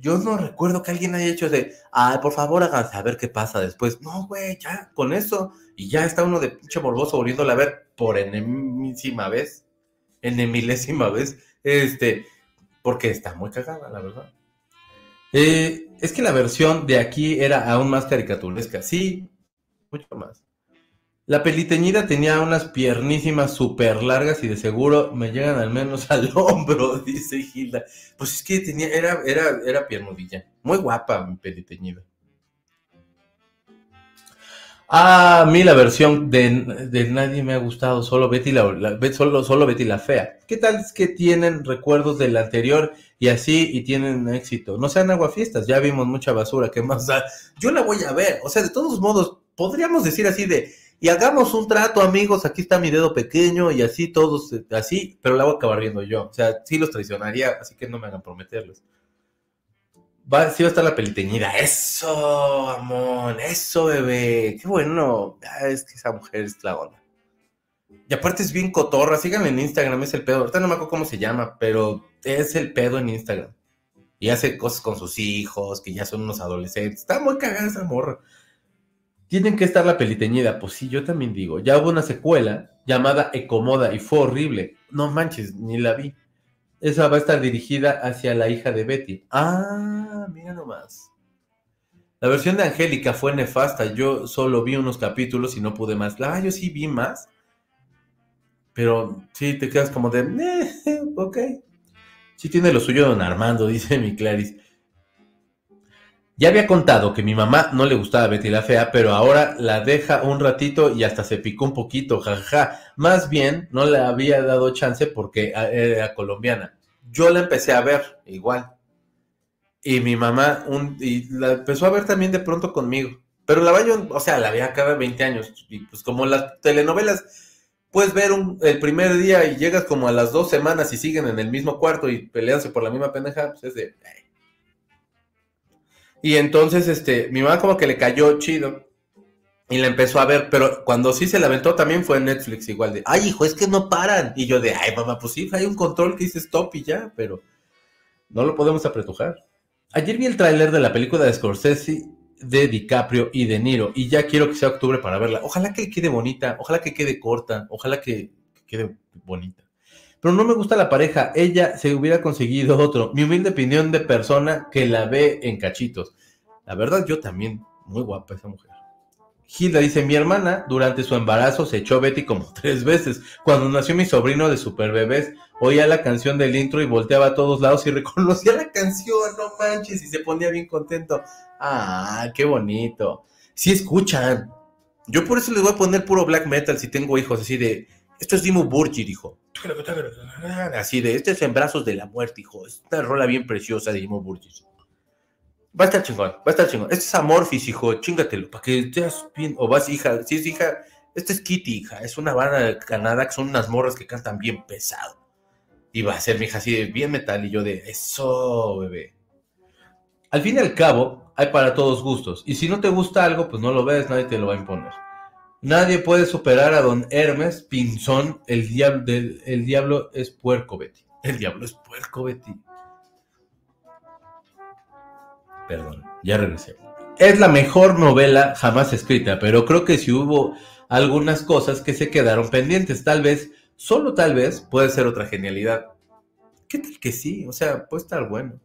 Yo no recuerdo que alguien haya hecho de, ay, por favor, hagan saber qué pasa después. No, güey, ya, con eso. Y ya está uno de pinche morboso volviéndola a ver por enemísima vez. Enemilésima vez. Este, porque está muy cagada, la verdad. Eh, es que la versión de aquí era aún más caricaturesca. Sí, mucho más. La peliteñida tenía unas piernísimas súper largas y de seguro me llegan al menos al hombro, dice Gilda. Pues es que tenía, era, era, era piernudilla. Muy guapa mi peliteñida. Ah, a mí la versión de, Nadie me ha gustado, solo Betty la, solo, solo Betty la fea. ¿Qué tal es que tienen recuerdos del anterior y así y tienen éxito? No sean aguafiestas, ya vimos mucha basura, ¿qué más da? Yo la voy a ver, o sea, de todos modos, podríamos decir así de, y hagamos un trato, amigos, aquí está mi dedo pequeño y así todos, así, pero la voy a acabar viendo yo. O sea, sí los traicionaría, así que no me hagan prometerles. Va, sí va a estar la peliteñida. Eso, amor, eso, bebé. Qué bueno. Ah, es que esa mujer es la onda. Y aparte es bien cotorra. Síganme en Instagram, es el pedo. Ahorita no me acuerdo cómo se llama, pero es el pedo en Instagram. Y hace cosas con sus hijos, que ya son unos adolescentes. Está muy cagada esa morra. Tienen que estar la peliteñida. Pues sí, yo también digo. Ya hubo una secuela llamada Ecomoda y fue horrible. No manches, ni la vi. Esa va a estar dirigida hacia la hija de Betty. Ah, mira nomás. La versión de Angélica fue nefasta. Yo solo vi unos capítulos y no pude más. Ah, yo sí vi más. Pero sí, te quedas como de, eh, ok. Sí tiene lo suyo don Armando, dice mi Clarice. Ya había contado que mi mamá no le gustaba Betty la Fea, pero ahora la deja un ratito y hasta se picó un poquito, jajaja. Más bien, no le había dado chance porque ah, era colombiana. Yo la empecé a ver igual. Y mi mamá y la empezó a ver también de pronto conmigo. Pero la vaya, o sea, la veía cada 20 años. Y pues como las telenovelas, puedes ver el primer día y llegas como a las dos semanas y siguen en el mismo cuarto y peleanse por la misma pendeja, pues es de... Y entonces, este, mi mamá como que le cayó chido y la empezó a ver, pero cuando sí se la también fue en Netflix igual de, ay hijo, es que no paran. Y yo de, ay mamá, pues sí, hay un control que dice stop y ya, pero no lo podemos apretujar. Ayer vi el tráiler de la película de Scorsese de DiCaprio y de Niro y ya quiero que sea octubre para verla. Ojalá que quede bonita, ojalá que quede corta, ojalá que quede bonita. Pero no me gusta la pareja, ella se hubiera conseguido otro. Mi humilde opinión de persona que la ve en cachitos. La verdad, yo también, muy guapa esa mujer. Gilda dice, mi hermana durante su embarazo se echó Betty como tres veces. Cuando nació mi sobrino de super bebés, oía la canción del intro y volteaba a todos lados y reconocía la canción, no manches, y se ponía bien contento. Ah, qué bonito. Sí escuchan. Yo por eso les voy a poner puro black metal si tengo hijos, así de, esto es Dimo Burgir, hijo. Así de, este es En Brazos de la Muerte, hijo. Es una rola bien preciosa de Dimo Burgir. Va a estar chingón, va a estar chingón. Este es Amorphis, hijo, chingatelo, para que seas bien, o vas, hija, si es hija, este es Kitty, hija, es una banda de Canadá que son unas morras que cantan bien pesado. Y va a ser mi hija así de bien metal y yo de, eso, bebé. Al fin y al cabo, hay para todos gustos. Y si no te gusta algo, pues no lo ves, nadie te lo va a imponer. Nadie puede superar a don Hermes Pinzón, el diablo, el diablo es puerco, Betty. El diablo es puerco, Betty. Perdón, ya regresé. Es la mejor novela jamás escrita, pero creo que si hubo algunas cosas que se quedaron pendientes, tal vez, solo tal vez, puede ser otra genialidad. ¿Qué tal que sí? O sea, puede estar bueno.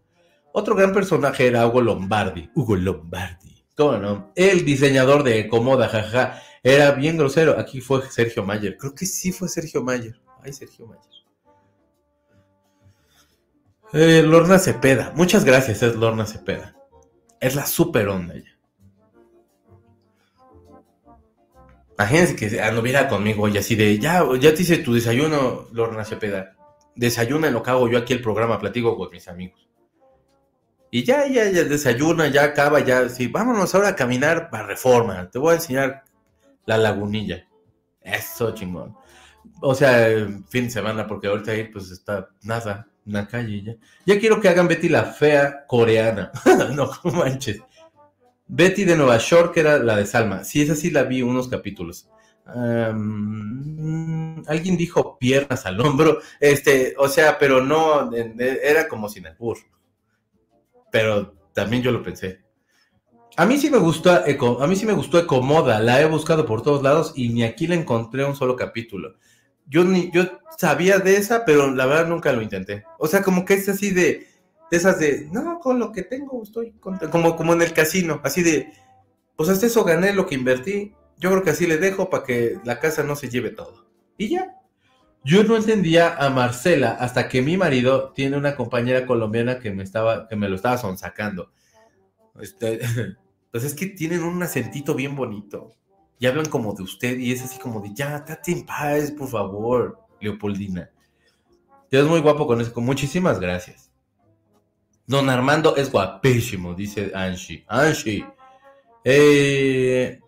Otro gran personaje era Hugo Lombardi. Hugo Lombardi. ¿Cómo no? El diseñador de Comoda, jaja. Era bien grosero. Aquí fue Sergio Mayer. Creo que sí fue Sergio Mayer. Ay, Sergio Mayer. Eh, Lorna Cepeda. Muchas gracias, es Lorna Cepeda. Es la super onda ella. Imagínense que anduviera conmigo y así de, ya, ya te hice tu desayuno, Lorna Cepeda. Desayuna lo que hago yo aquí el programa, platico con mis amigos. Y ya, ya, ya desayuna, ya acaba, ya, sí, vámonos ahora a caminar para reforma. Te voy a enseñar la lagunilla. Eso chingón. O sea, fin de semana, porque ahorita ahí pues está nada, una calle ya. Ya quiero que hagan Betty la fea coreana. no, manches. Betty de Nueva York era la de Salma. Sí, esa sí la vi unos capítulos. alguien dijo piernas al hombro. Este, o sea, pero no, era como sin Pero también yo lo pensé. A mí sí me gustó, Eco, a mí sí me gustó Ecomoda, la he buscado por todos lados y ni aquí la encontré un solo capítulo. Yo ni, yo sabía de esa, pero la verdad nunca lo intenté. O sea, como que es así de, de esas de, no, con lo que tengo estoy contento. Como, como en el casino, así de, pues hasta eso gané lo que invertí. Yo creo que así le dejo para que la casa no se lleve todo. Y ya. Yo no entendía a Marcela hasta que mi marido tiene una compañera colombiana que me estaba, que me lo estaba sonsacando. Este, Pues es que tienen un acentito bien bonito. Y hablan como de usted y es así como de, ya, date en paz, por favor, Leopoldina. Te ves muy guapo con eso. Muchísimas gracias. Don Armando es guapísimo, dice Anshi. Anshi. Eh,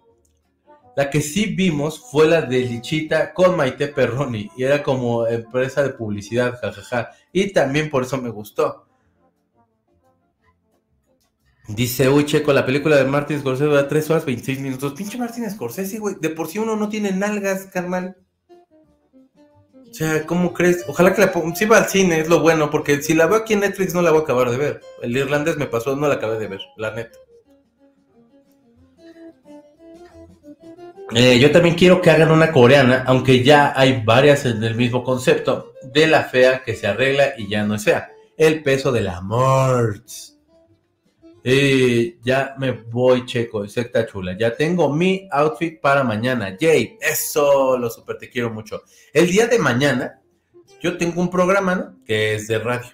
la que sí vimos fue la de Lichita con Maite Perroni. Y era como empresa de publicidad, jajaja. Y también por eso me gustó. Dice, uy, Checo, la película de Martin Scorsese dura 3 horas 26 minutos. Pinche Martin Scorsese, güey. De por sí uno no tiene nalgas, carnal. O sea, ¿cómo crees? Ojalá que la ponga. Si va al cine, es lo bueno, porque si la veo aquí en Netflix no la voy a acabar de ver. El irlandés me pasó, no la acabé de ver, la neta. Eh, yo también quiero que hagan una coreana, aunque ya hay varias en el mismo concepto, de la fea que se arregla y ya no es fea. El peso del amor. Eh, ya me voy, Checo, secta chula. Ya tengo mi outfit para mañana. Jay, eso, lo super te quiero mucho. El día de mañana, yo tengo un programa que es de radio,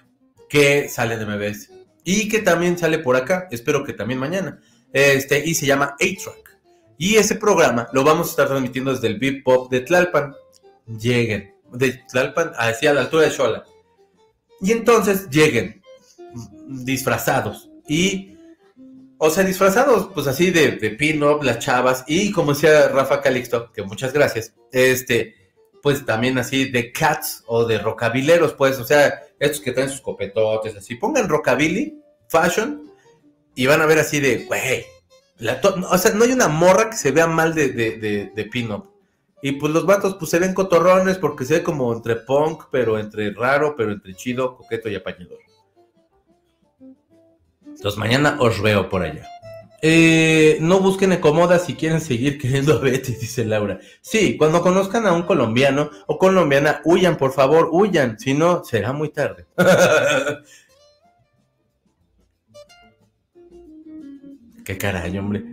que sale de MBS y que también sale por acá. Espero que también mañana. Este, y se llama A-Track. Y ese programa lo vamos a estar transmitiendo desde el Bip Pop de Tlalpan. Lleguen, de Tlalpan hacia la altura de Xola. Y entonces lleguen disfrazados y o sea, disfrazados, pues así de, de pin-up, las chavas, y como decía Rafa Calixto, que muchas gracias, este, pues también así de cats o de rockabileros, pues, o sea, estos que traen sus copetotes, así, pongan rockabilly, fashion, y van a ver así de, güey, o sea, no hay una morra que se vea mal de, de, de, de pin-up. Y pues los vatos pues se ven cotorrones porque se ve como entre punk, pero entre raro, pero entre chido, coqueto y apañador. Entonces mañana os veo por allá. Eh, no busquen Ecomoda si quieren seguir queriendo a Betty, dice Laura. Sí, cuando conozcan a un colombiano o colombiana, huyan, por favor, huyan. Si no, será muy tarde. Qué caray, hombre.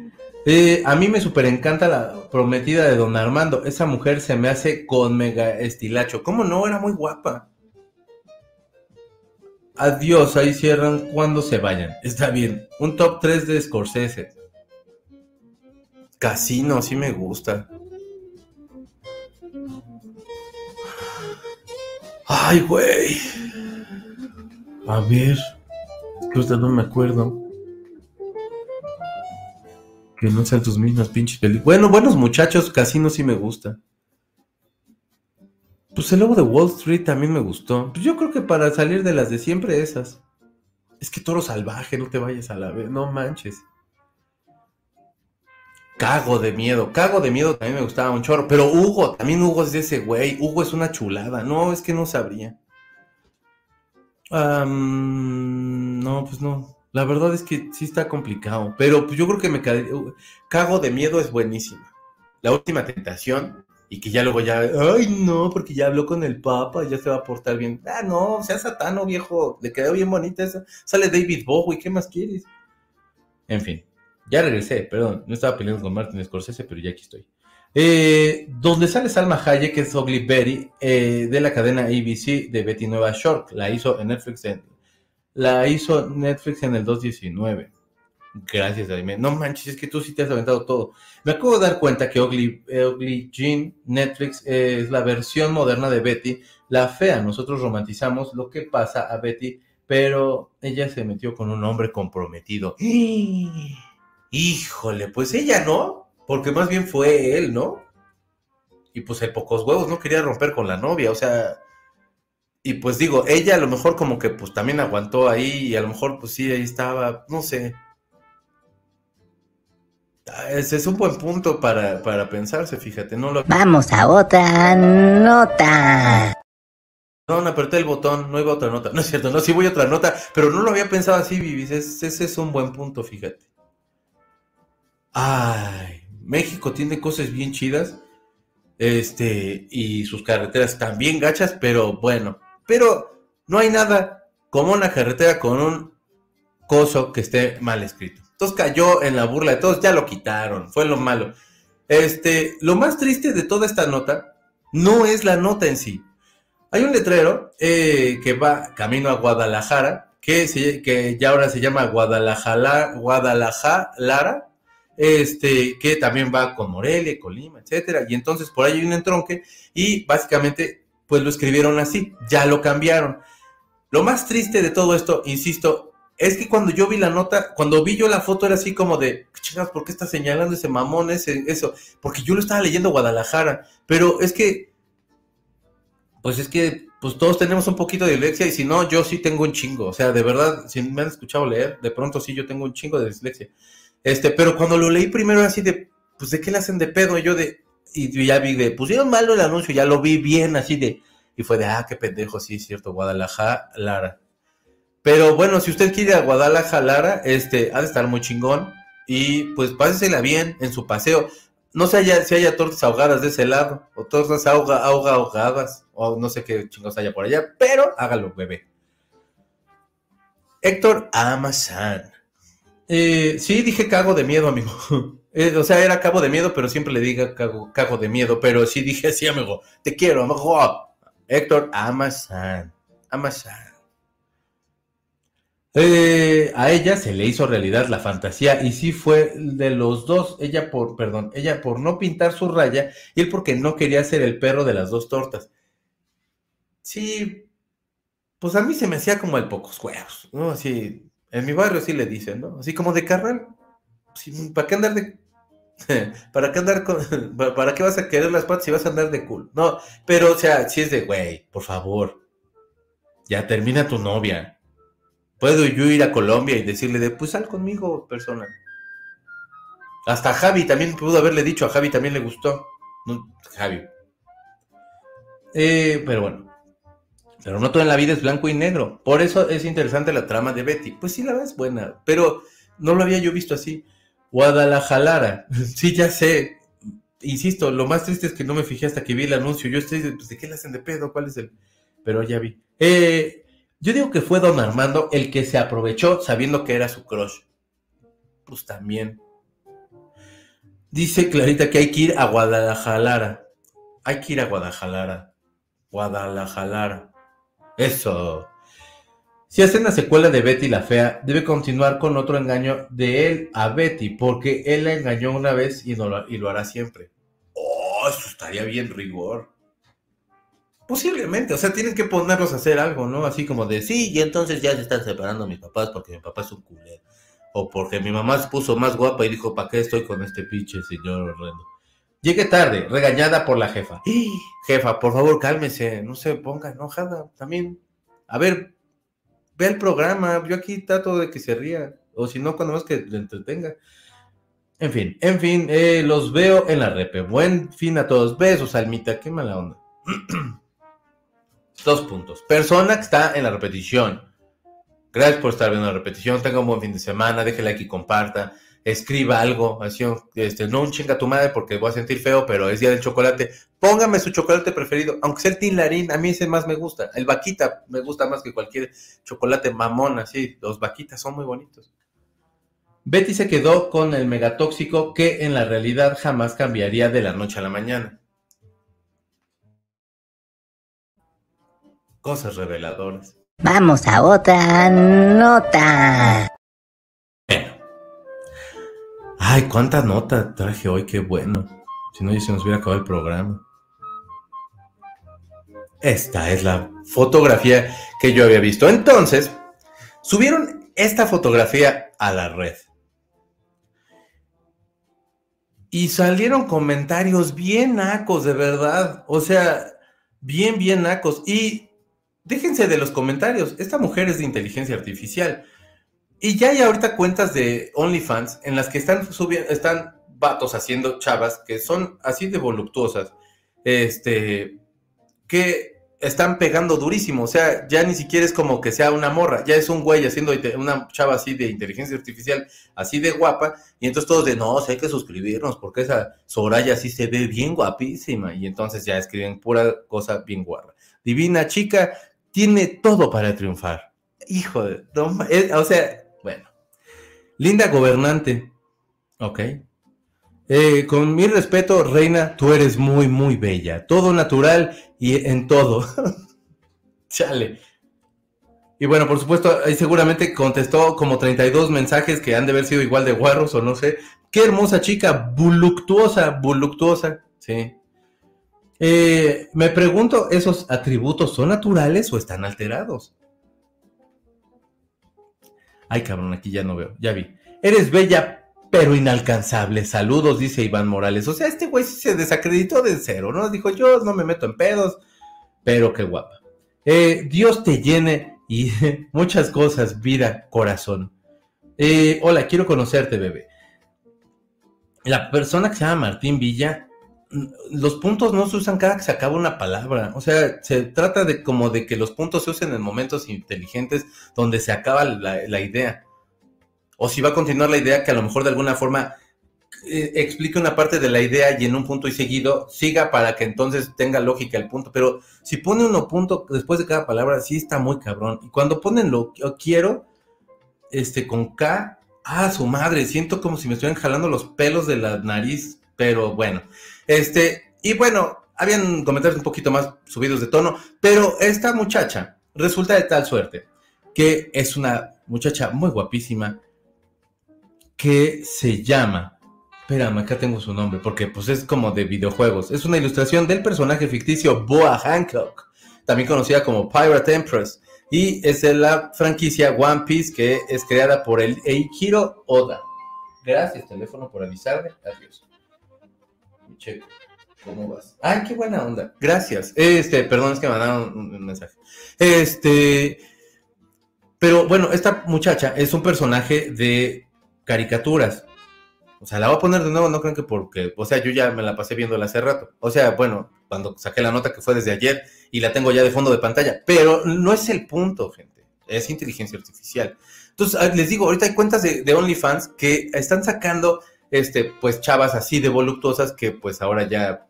Eh, a mí me super encanta la prometida de Don Armando. Esa mujer se me hace con mega estilacho. ¿Cómo no? Era muy guapa. Adiós, ahí cierran cuando se vayan. Está bien. Un top 3 de Scorsese. Casino, sí me gusta. Ay, güey. A ver. Justo no me acuerdo. Que no sean tus mismas pinches películas. Bueno, buenos muchachos, Casino sí me gusta. Pues el lobo de Wall Street también me gustó. Pues yo creo que para salir de las de siempre esas. Es que toro salvaje, no te vayas a la vez, no manches. Cago de miedo, cago de miedo también me gustaba un chorro. Pero Hugo, también Hugo es de ese güey. Hugo es una chulada. No, es que no sabría. no, pues no. La verdad es que sí está complicado, pero pues yo creo que me cago de miedo es buenísima. La última tentación y que ya luego ya, ay no, porque ya habló con el Papa, ya se va a portar bien. Ah, no, sea satano, viejo, le quedó bien bonita esa. Sale David Bowie, ¿qué más quieres? En fin, ya regresé, perdón, no estaba peleando con Martin Scorsese, pero ya aquí estoy. Eh, donde sale Salma Hayek, que es Ugly Betty, eh, de la cadena ABC de Betty Nueva York. La hizo en Netflix en la hizo Netflix en el 2019. Gracias, Jaime. No manches, es que tú sí te has aventado todo. Me acabo de dar cuenta que Ugly, Ugly Jean Netflix es la versión moderna de Betty, la fea. Nosotros romantizamos lo que pasa a Betty, pero ella se metió con un hombre comprometido. Híjole, pues ella no, porque más bien fue él, ¿no? Y pues el pocos huevos no quería romper con la novia, o sea, y pues digo, ella a lo mejor como que pues también aguantó ahí y a lo mejor pues sí, ahí estaba, no sé. Ese es un buen punto para, para pensarse, fíjate, no lo... Vamos a otra nota. No, no apreté el botón, no iba a otra nota. No es cierto, no, sí voy a otra nota, pero no lo había pensado así, Vivis. Ese es un buen punto, fíjate. Ay, México tiene cosas bien chidas. Este, y sus carreteras también gachas, pero bueno, pero no hay nada como una carretera con un coso que esté mal escrito. Entonces cayó en la burla de todos, ya lo quitaron, fue lo malo. Este, lo más triste de toda esta nota no es la nota en sí. Hay un letrero eh, que va camino a Guadalajara, que, que ya ahora se llama Guadalajara, Guadalajara, este, que también va con Morelia, Colima, etcétera. Y entonces por ahí hay un entronque y básicamente pues lo escribieron así, ya lo cambiaron. Lo más triste de todo esto, insisto, es que cuando yo vi la nota, cuando vi yo la foto era así como de, chingados, ¿por qué está señalando ese mamón, ese, eso? Porque yo lo estaba leyendo Guadalajara, pero es que, pues es que, pues todos tenemos un poquito de dislexia y si no, yo sí tengo un chingo, o sea, de verdad, si me han escuchado leer, de pronto sí yo tengo un chingo de dislexia. Este, pero cuando lo leí primero así de, pues de qué le hacen de pedo, y yo de, y ya vi de, pusieron malo el anuncio, ya lo vi bien así de, y fue de, ah, qué pendejo, sí, es cierto, Guadalajara, Lara. Pero bueno, si usted quiere a Guadalajara, este, ha de estar muy chingón, y pues pásesela bien en su paseo. No sé si haya tortas ahogadas de ese lado, o tortas ahoga, ahoga ahogadas, o no sé qué chingos haya por allá, pero hágalo, bebé. Héctor Amazán. Eh, sí, dije cago de miedo, amigo. Eh, o sea, era cago de miedo, pero siempre le diga cago, cago de miedo. Pero sí dije sí, amigo. Te quiero, amigo. Héctor Amazán. Amazán. Eh, a ella se le hizo realidad la fantasía y sí fue de los dos, ella por, perdón, ella por no pintar su raya y él porque no quería ser el perro de las dos tortas. Sí, pues a mí se me hacía como el pocos huevos, ¿no? Así, en mi barrio sí le dicen, ¿no? Así como de carnal. ¿Para qué andar de.? ¿Para qué andar con.? ¿Para qué vas a querer las patas si vas a andar de cool? No, pero, o sea, si es de, güey, por favor. Ya termina tu novia. Puedo yo ir a Colombia y decirle de, pues sal conmigo, persona. Hasta Javi también pudo haberle dicho, a Javi también le gustó. Javi. Eh, pero bueno. Pero no todo en la vida es blanco y negro. Por eso es interesante la trama de Betty. Pues sí, la verdad es buena, pero no lo había yo visto así. Guadalajara. sí, ya sé. Insisto, lo más triste es que no me fijé hasta que vi el anuncio. Yo estoy, pues, ¿de qué le hacen de pedo? ¿Cuál es el...? Pero ya vi. Eh, yo digo que fue don Armando el que se aprovechó sabiendo que era su crush. Pues también. Dice Clarita que hay que ir a Guadalajara. Hay que ir a Guadalajara. Guadalajara. Eso. Si hacen la secuela de Betty la Fea, debe continuar con otro engaño de él a Betty, porque él la engañó una vez y, lo, y lo hará siempre. Oh, eso estaría bien rigor. Posiblemente, o sea, tienen que ponerlos a hacer algo, ¿no? Así como de, sí, y entonces ya se están separando mis papás porque mi papá es un culero. O porque mi mamá se puso más guapa y dijo, ¿para qué estoy con este pinche señor horrendo? Llegué tarde, regañada por la jefa. Jefa, por favor, cálmese, no se ponga enojada también. A ver, ve el programa, yo aquí trato de que se ría, o si no, cuando más que le entretenga. En fin, en fin, eh, los veo en la repe. Buen fin a todos. Besos, Almita, qué mala onda. Dos puntos. Persona que está en la repetición. Gracias por estar viendo la repetición. Tenga un buen fin de semana. Déjela aquí, comparta escriba algo, este, no un chinga tu madre porque voy a sentir feo, pero es día del chocolate. Póngame su chocolate preferido, aunque sea el tilarín, a mí ese más me gusta. El vaquita me gusta más que cualquier chocolate mamón, así. Los vaquitas son muy bonitos. Betty se quedó con el megatóxico que en la realidad jamás cambiaría de la noche a la mañana. Cosas reveladoras. Vamos a otra nota. Ay, cuánta nota traje hoy, qué bueno. Si no, ya se nos hubiera acabado el programa. Esta es la fotografía que yo había visto. Entonces, subieron esta fotografía a la red. Y salieron comentarios bien nacos, de verdad. O sea, bien, bien nacos. Y déjense de los comentarios. Esta mujer es de inteligencia artificial. Y ya hay ahorita cuentas de OnlyFans en las que están subiendo, están vatos haciendo chavas que son así de voluptuosas, este, que están pegando durísimo. O sea, ya ni siquiera es como que sea una morra, ya es un güey haciendo una chava así de inteligencia artificial, así de guapa, y entonces todos de no, hay que suscribirnos porque esa Soraya sí se ve bien guapísima, y entonces ya escriben pura cosa bien guarra. Divina chica, tiene todo para triunfar. Hijo de, o sea, bueno. Linda gobernante. Ok. Eh, con mi respeto, reina, tú eres muy, muy bella. Todo natural y en todo. Chale. Y bueno, por supuesto, ahí seguramente contestó como 32 mensajes que han de haber sido igual de guarros o no sé. Qué hermosa chica, voluptuosa, voluptuosa. Sí. Eh, me pregunto, ¿esos atributos son naturales o están alterados? Ay, cabrón, aquí ya no veo, ya vi. Eres bella, pero inalcanzable. Saludos, dice Iván Morales. O sea, este güey se desacreditó de cero, ¿no? Dijo, yo no me meto en pedos, pero qué guapa. Eh, Dios te llene y muchas cosas, vida, corazón. Eh, hola, quiero conocerte, bebé. La persona que se llama Martín Villa los puntos no se usan cada que se acaba una palabra. O sea, se trata de como de que los puntos se usen en momentos inteligentes donde se acaba la, idea. O si va a continuar la idea, que a lo mejor de alguna forma eh, explique una parte de la idea y en un punto y seguido siga para que entonces tenga lógica el punto. Pero si pone uno punto después de cada palabra, sí está muy cabrón. Y cuando ponen lo quiero, este, con K, ah, su madre, siento como si me estuvieran jalando los pelos de la nariz. Pero bueno, este, y bueno, habían comentarios un poquito más subidos de tono, pero esta muchacha resulta de tal suerte que es una muchacha muy guapísima que se llama, espérame, acá tengo su nombre, porque pues es como de videojuegos, es una ilustración del personaje ficticio Boa Hancock, también conocida como Pirate Empress, y es de la franquicia One Piece que es creada por el Eiichiro Oda. Gracias, teléfono, por avisarme. Adiós. Checo. ¿Cómo vas? Ay, qué buena onda. Gracias. Este, perdón, es que me mandaron un, mensaje. Este, Pero bueno, esta muchacha es un personaje de caricaturas. O sea, la voy a poner de nuevo, no creo que porque, o sea, yo ya me la pasé viéndola hace rato. O sea, bueno, cuando saqué la nota que fue desde ayer y la tengo ya de fondo de pantalla. Pero no es el punto, gente. Es inteligencia artificial. Entonces, ah, les digo, ahorita hay cuentas de OnlyFans que están sacando, este, pues, chavas así de voluptuosas que, pues, ahora ya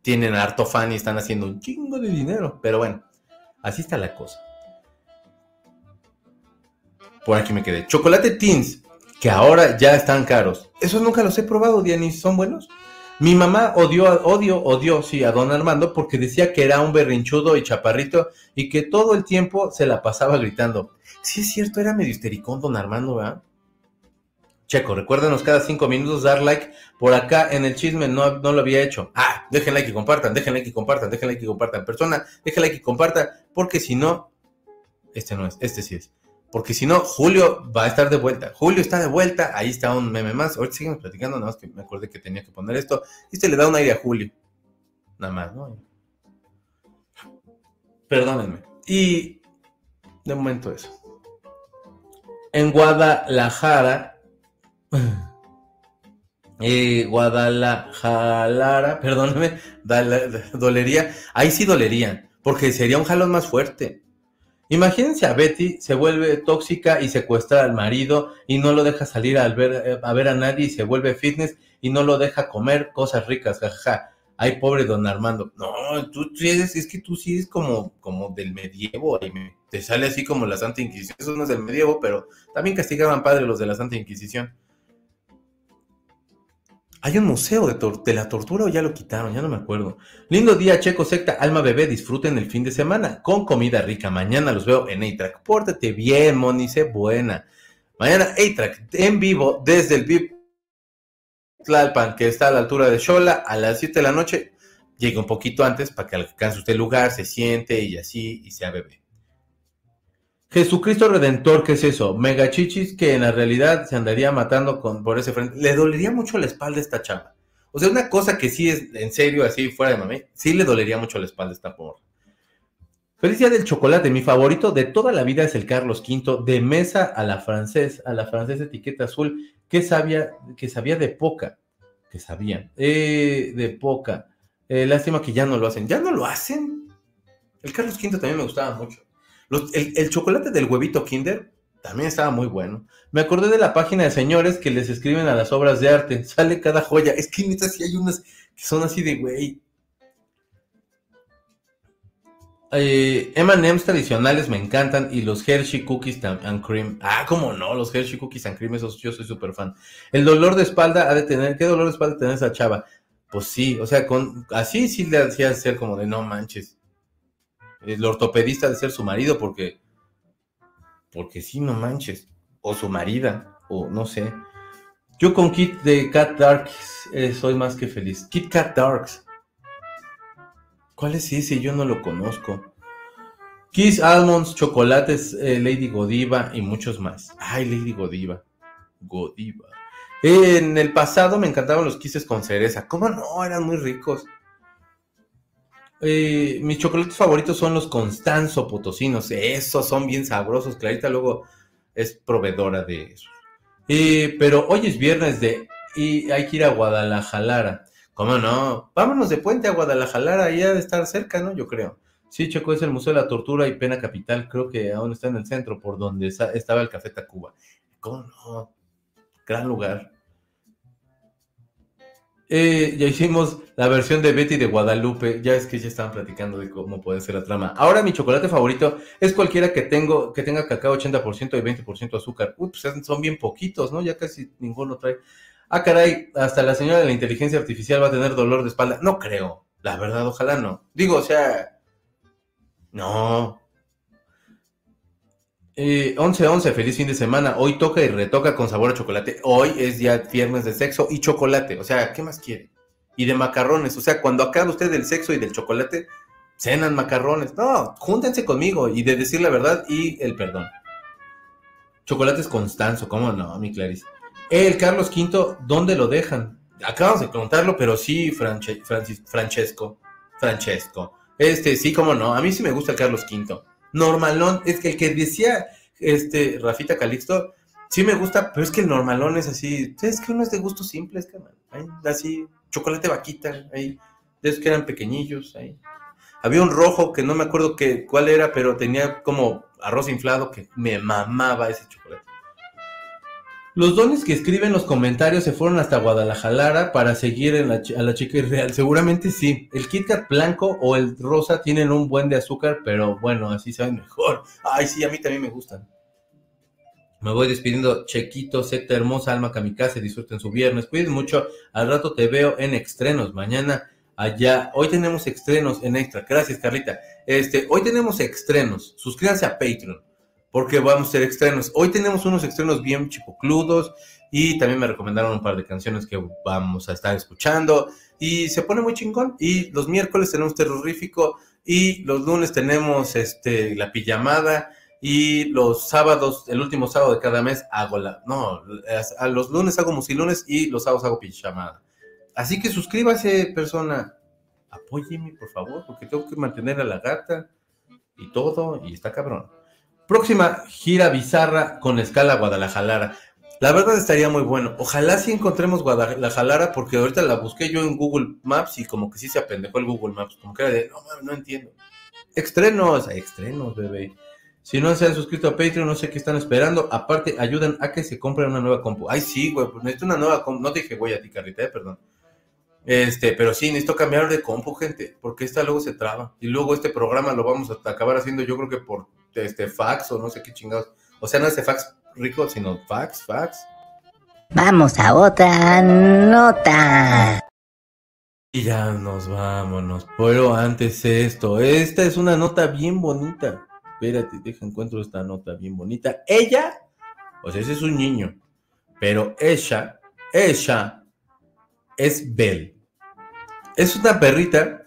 tienen harto fan y están haciendo un chingo de dinero. Pero bueno, así está la cosa. Por aquí me quedé. Chocolate Teens, que ahora ya están caros. Esos nunca los he probado, Diani. ¿Son buenos? Mi mamá odió, odio, odió, sí, a don Armando porque decía que era un berrinchudo y chaparrito y que todo el tiempo se la pasaba gritando. Sí, es cierto, era medio histericón don Armando, ¿verdad? Checo, recuérdenos cada cinco minutos dar like. Por acá en el chisme no, no lo había hecho. Ah, dejen like y compartan, dejen like y compartan, dejen like y compartan. Persona, dejen like y compartan, porque si no, este no es, este sí es. Porque si no, Julio va a estar de vuelta. Julio está de vuelta, ahí está un meme más. Ahorita seguimos platicando, nada más que me acordé que tenía que poner esto. Y se le da un aire a Julio. Nada más, ¿no? Perdónenme. Y de momento eso. En Guadalajara. Eh, Guadalajara, perdónenme, dolería. Ahí sí dolería, porque sería un jalón más fuerte. Imagínense a Betty, se vuelve tóxica y secuestra al marido y no lo deja salir a ver, a nadie y se vuelve fitness y no lo deja comer cosas ricas, jajaja. Ay, pobre don Armando. No, tú, eres, es que tú sí como, como del medievo. Y te sale así como la Santa Inquisición. Eso no es del medievo, pero también castigaban padre los de la Santa Inquisición. Hay un museo de, la tortura o ya lo quitaron, ya no me acuerdo. Lindo día, Checo Secta, Alma Bebé, disfruten el fin de semana con comida rica. Mañana los veo en A-Track. Pórtate bien, Monice, buena. Mañana A-Track en vivo desde el VIP Tlalpan, que está a la altura de Xola, a las 7 de la noche. Llegue un poquito antes para que alcance usted el lugar, se siente y así, y sea bebé. Jesucristo Redentor, ¿qué es eso? Megachichis que en la realidad se andaría matando con, por ese frente. Le dolería mucho la espalda esta chava. O sea, una cosa que sí es en serio, así fuera de mami, sí le dolería mucho la espalda esta porra. Feliz del chocolate. Mi favorito de toda la vida es el Carlos V, de mesa a la francés, a la francesa etiqueta azul, que sabía, que sabía de poca, que sabían, eh, de poca. Eh, lástima que ya no lo hacen. ¿Ya no lo hacen? El Carlos V también me gustaba mucho el, chocolate del huevito Kinder también estaba muy bueno. Me acordé de la página de señores que les escriben a las obras de arte. Sale cada joya. Es que neta sí hay unas que son así de güey. Eh, tradicionales me encantan y los Hershey Cookies and Cream. Ah, cómo no, los Hershey Cookies and Cream, esos yo soy súper fan. El dolor de espalda ha de tener, ¿qué dolor de espalda tiene esa chava? Pues sí, o sea, con así sí le hacía ser como de no manches el ortopedista de ser su marido, porque, porque sí, no manches, o su marida, o no sé. Yo con Kit de Cat Darks eh, soy más que feliz. Kit Cat Darks. ¿Cuál es ese? Yo no lo conozco. Kiss Almonds, chocolates, eh, Lady Godiva y muchos más. Ay, Lady Godiva. Godiva. en el pasado me encantaban los kisses con cereza. ¿Cómo no? Eran muy ricos. Eh, mis chocolates favoritos son los Constanzo Potosinos. Esos son bien sabrosos. Clarita luego es proveedora de eso. Eh, pero hoy es viernes de y hay que ir a Guadalajara. ¿Cómo no? Vámonos de puente a Guadalajara, ya de estar cerca, ¿no? Yo creo. Sí, Checo, es el Museo de la Tortura y Pena Capital. Creo que aún está en el centro, por donde estaba el Café Tacuba. ¿Cómo no? Gran lugar. Eh, ya hicimos la versión de Betty de Guadalupe. Ya es que ya estaban platicando de cómo puede ser la trama. Ahora mi chocolate favorito es cualquiera que tengo, que tenga cacao 80% y 20% azúcar. Uy, pues son bien poquitos, ¿no? Ya casi ninguno trae. Ah, caray, hasta la señora de la inteligencia artificial va a tener dolor de espalda. No creo, la verdad, ojalá no. Digo, o sea, no, eh, 11-11, feliz fin de semana. Hoy toca y retoca con sabor a chocolate. Hoy es ya viernes de sexo y chocolate. O sea, ¿qué más quiere? Y de macarrones. O sea, cuando acabe usted del sexo y del chocolate, cenan macarrones. No, júntense conmigo y de decir la verdad y el perdón. Chocolate es Constanzo, ¿cómo no, mi Clarice? El Carlos V, ¿dónde lo dejan? Acabamos de preguntarlo, pero sí, Francesco. Francesco. Este, sí, cómo no. A mí sí me gusta el Carlos V normalón. Es que el que decía este, Rafita Calixto, sí me gusta, pero es que el normalón es así, es que uno es de gustos simples, ahí, así, chocolate vaquita, ahí, de esos que eran pequeñillos, ahí. Había un rojo que no me acuerdo que, cuál era, pero tenía como arroz inflado que me mamaba ese chocolate. Los dones que escriben los comentarios se fueron hasta Guadalajara para seguir a la chica irreal. Seguramente sí. El Kit Kat blanco o el rosa tienen un buen de azúcar, pero bueno, así saben mejor. Ay, sí, a mí también me gustan. Me voy despidiendo. Chequito, secta hermosa, alma kamikaze, disfruten su viernes. Cuiden mucho. Al rato te veo en estrenos. Mañana allá. Hoy tenemos estrenos en extra. Gracias, Carlita. Este, hoy tenemos estrenos. Suscríbanse a Patreon porque vamos a ser estrenos. Hoy tenemos unos estrenos bien chipocludos y también me recomendaron un par de canciones que vamos a estar escuchando y se pone muy chingón. Y los miércoles tenemos terrorífico y los lunes tenemos este la pijamada y los sábados, el último sábado de cada mes hago la no, a los lunes hago musilunes y los sábados hago pijamada. Así que suscríbase, persona. Apóyeme, por favor, porque tengo que mantener a la gata y todo y está cabrón. Próxima gira bizarra con escala Guadalajara. La verdad estaría muy bueno. Ojalá sí encontremos Guadalajara porque ahorita la busqué yo en Google Maps y como que sí se apendejó el Google Maps. Como que era de, no no entiendo. Estrenos, estrenos, bebé. Si no se han suscrito a Patreon, no sé qué están esperando. Aparte, ayudan a que se compre una nueva compu. Ay, sí, güey, pues necesito una nueva compu. No te dije, güey, a ti, Carlita, eh, perdón. Este, pero sí, necesito cambiar de compu, gente, porque esta luego se traba. Y luego este programa lo vamos a acabar haciendo, yo creo que por este fax o no sé qué chingados. O sea, no este fax rico, sino fax, fax. Vamos a otra nota. Y ya nos vámonos. Pero antes esto, esta es una nota bien bonita. Espérate, deja encuentro esta nota bien bonita. Ella, o sea, ese es un niño, pero ella, ella es Belle. Es una perrita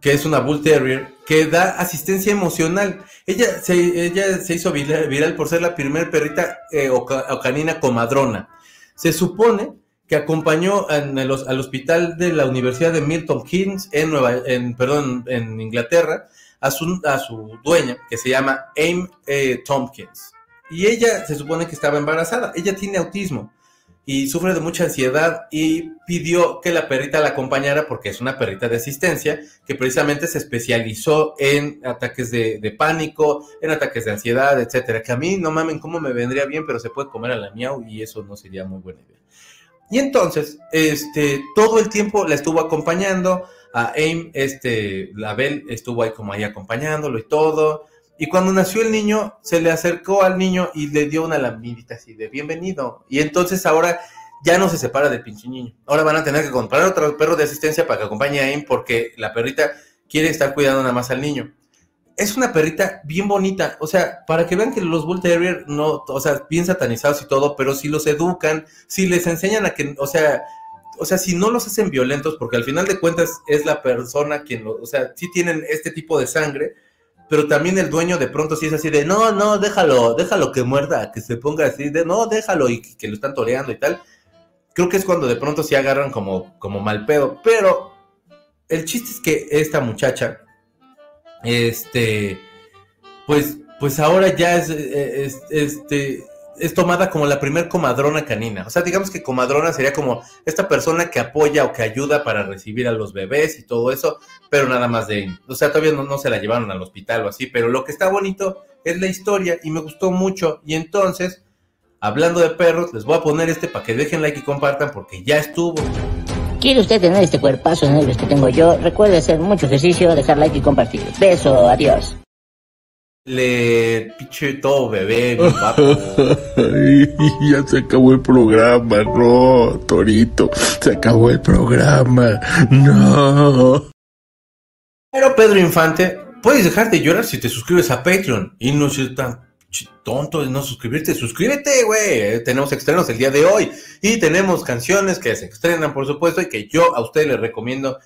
que es una Bull Terrier que da asistencia emocional. Ella se, ella se hizo viral, por ser la primer perrita eh, o, ca- o canina comadrona. Se supone que acompañó al hospital de la Universidad de Milton Keynes en, Nueva, en, perdón, en Inglaterra a su, a su dueña, que se llama Aim eh, Tompkins. Y ella se supone que estaba embarazada. Ella tiene autismo y sufre de mucha ansiedad y pidió que la perrita la acompañara porque es una perrita de asistencia que precisamente se especializó en ataques de, pánico, en ataques de ansiedad, etcétera. Que a mí no mamen cómo me vendría bien, pero se puede comer a la miau y eso no sería muy buena idea. Y entonces, este, todo el tiempo la estuvo acompañando, a Aim, este, la Bel estuvo ahí como ahí acompañándolo y todo. Y cuando nació el niño, se le acercó al niño y le dio una lamidita así de bienvenido. Y entonces ahora ya no se separa del pinche niño. Ahora van a tener que comprar otro perro de asistencia para que acompañe a Aim porque la perrita quiere estar cuidando nada más al niño. Es una perrita bien bonita, o sea, para que vean que los Bull Terrier no, o sea, bien satanizados y todo, pero si los educan, si les enseñan a que, o sea, o sea, si no los hacen violentos, porque al final de cuentas es la persona quien, lo, o sea, sí tienen este tipo de sangre, pero también el dueño de pronto sí es así de, no, no, déjalo, déjalo que muerda, que se ponga así de, no, déjalo y que lo están toreando y tal. Creo que es cuando de pronto sí agarran como, como mal pedo, pero el chiste es que esta muchacha, este, pues, pues ahora ya es, es este, es tomada como la primer comadrona canina. O sea, digamos que comadrona sería como esta persona que apoya o que ayuda para recibir a los bebés y todo eso, pero nada más de... O sea, todavía no, no se la llevaron al hospital o así, pero lo que está bonito es la historia y me gustó mucho. Y entonces, hablando de perros, les voy a poner este para que dejen like y compartan porque ya estuvo. ¿Quiere usted tener este cuerpazo nervios que tengo yo? Recuerde hacer mucho ejercicio, dejar like y compartir. Beso, adiós. Le pinche todo bebé, mi papo. Ay, ya se acabó el programa, no, Torito, se acabó el programa, no. Pero Pedro Infante, puedes dejar de llorar si te suscribes a Patreon y no ser tan tonto de no suscribirte. Suscríbete, güey. Tenemos estrenos el día de hoy y tenemos canciones que se estrenan, por supuesto, y que yo a ustedes les recomiendo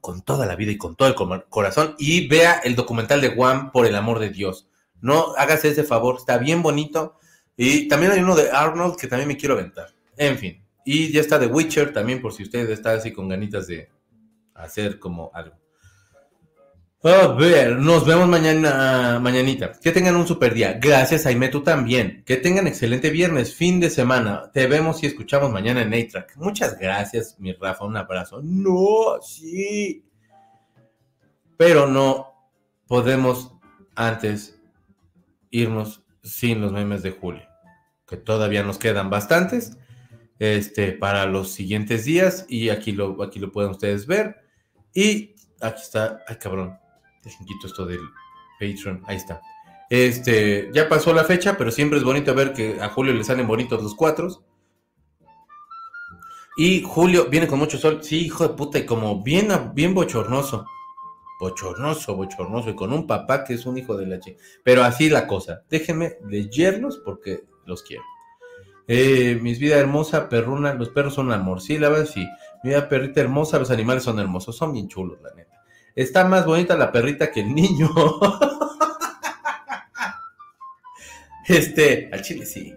con toda la vida y con todo el cor- corazón. Y vea el documental de Juan por el amor de Dios. No hagas ese favor, está bien bonito. Y también hay uno de Arnold que también me quiero aventar. En fin. Y ya está The Witcher también, por si usted está así con ganitas de hacer como algo. A ver, nos vemos mañana, mañanita. Que tengan un super día. Gracias, Jaime, tú también. Que tengan excelente viernes, fin de semana. Te vemos y escuchamos mañana en A-Track. Muchas gracias, mi Rafa. Un abrazo. No, sí. Pero no podemos antes irnos sin los memes de Julio. Que todavía nos quedan bastantes. Este, para los siguientes días. Y aquí lo, aquí lo pueden ustedes ver. Y aquí está. Ay, cabrón Dejen quito esto del Patreon. Ahí está. Este, ya pasó la fecha, pero siempre es bonito ver que a Julio le salen bonitos los cuatro. Y Julio viene con mucho sol. Sí, hijo de puta, y como bien, bien bochornoso. Bochornoso, bochornoso. Y con un papá que es un hijo de la chica. Pero así la cosa. Déjenme leerlos porque los quiero. Eh, mis vida hermosa, perruna. Los perros son amor. Sí, la verdad, sí. Mi vida perrita hermosa. Los animales son hermosos. Son bien chulos, la neta. Está más bonita la perrita que el niño. este, al chile sí.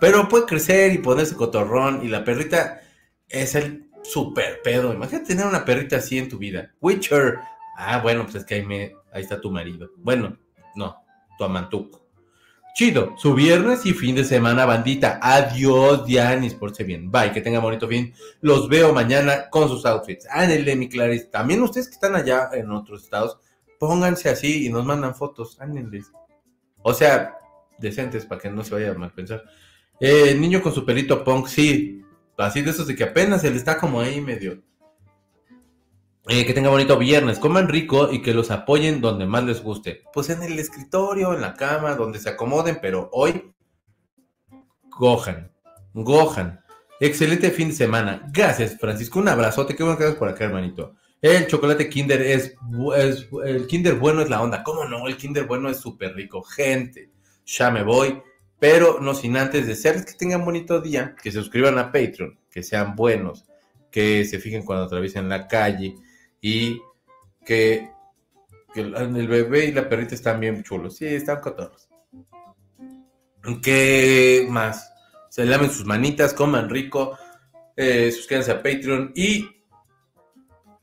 Pero puede crecer y ponerse cotorrón y la perrita es el super pedo. Imagínate tener una perrita así en tu vida. Witcher. Ah, bueno, pues es que ahí, me, ahí está tu marido. Bueno, no, tu amantuco. Chido, su viernes y fin de semana, bandita. Adiós, Dianis, porse bien. Bye, que tenga bonito fin. Los veo mañana con sus outfits. Ándale, mi Clarice. También ustedes que están allá en otros estados, pónganse así y nos mandan fotos. Ándale. O sea, decentes para que no se vaya a mal pensar. Eh, niño con su pelito punk, sí. Así de esos de que apenas él está como ahí medio eh, que tenga bonito viernes, coman rico y que los apoyen donde más les guste. Pues en el escritorio, en la cama, donde se acomoden, pero hoy, gojan, gojan. Excelente fin de semana. Gracias, Francisco. Un abrazote. Qué bueno que por acá, hermanito. El chocolate Kinder es, es, El Kinder bueno es la onda. ¿Cómo no? El Kinder bueno es súper rico. Gente, ya me voy. Pero no sin antes desearles que tengan bonito día. Que se suscriban a Patreon. Que sean buenos. Que se fijen cuando atraviesen la calle y que, el bebé y la perrita están bien chulos. Sí, están cotorros. ¿Qué más? Se lamen sus manitas, coman rico, eh, suscríbanse a Patreon y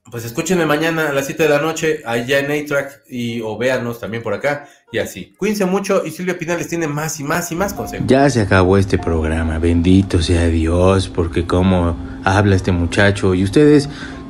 pues escúchenme mañana a las 7 de la noche allá en A-Track y o véanos también por acá y así. Cuídense mucho y Silvia Pinales tiene más y más y más consejos. Ya se acabó este programa, bendito sea Dios, porque como habla este muchacho y ustedes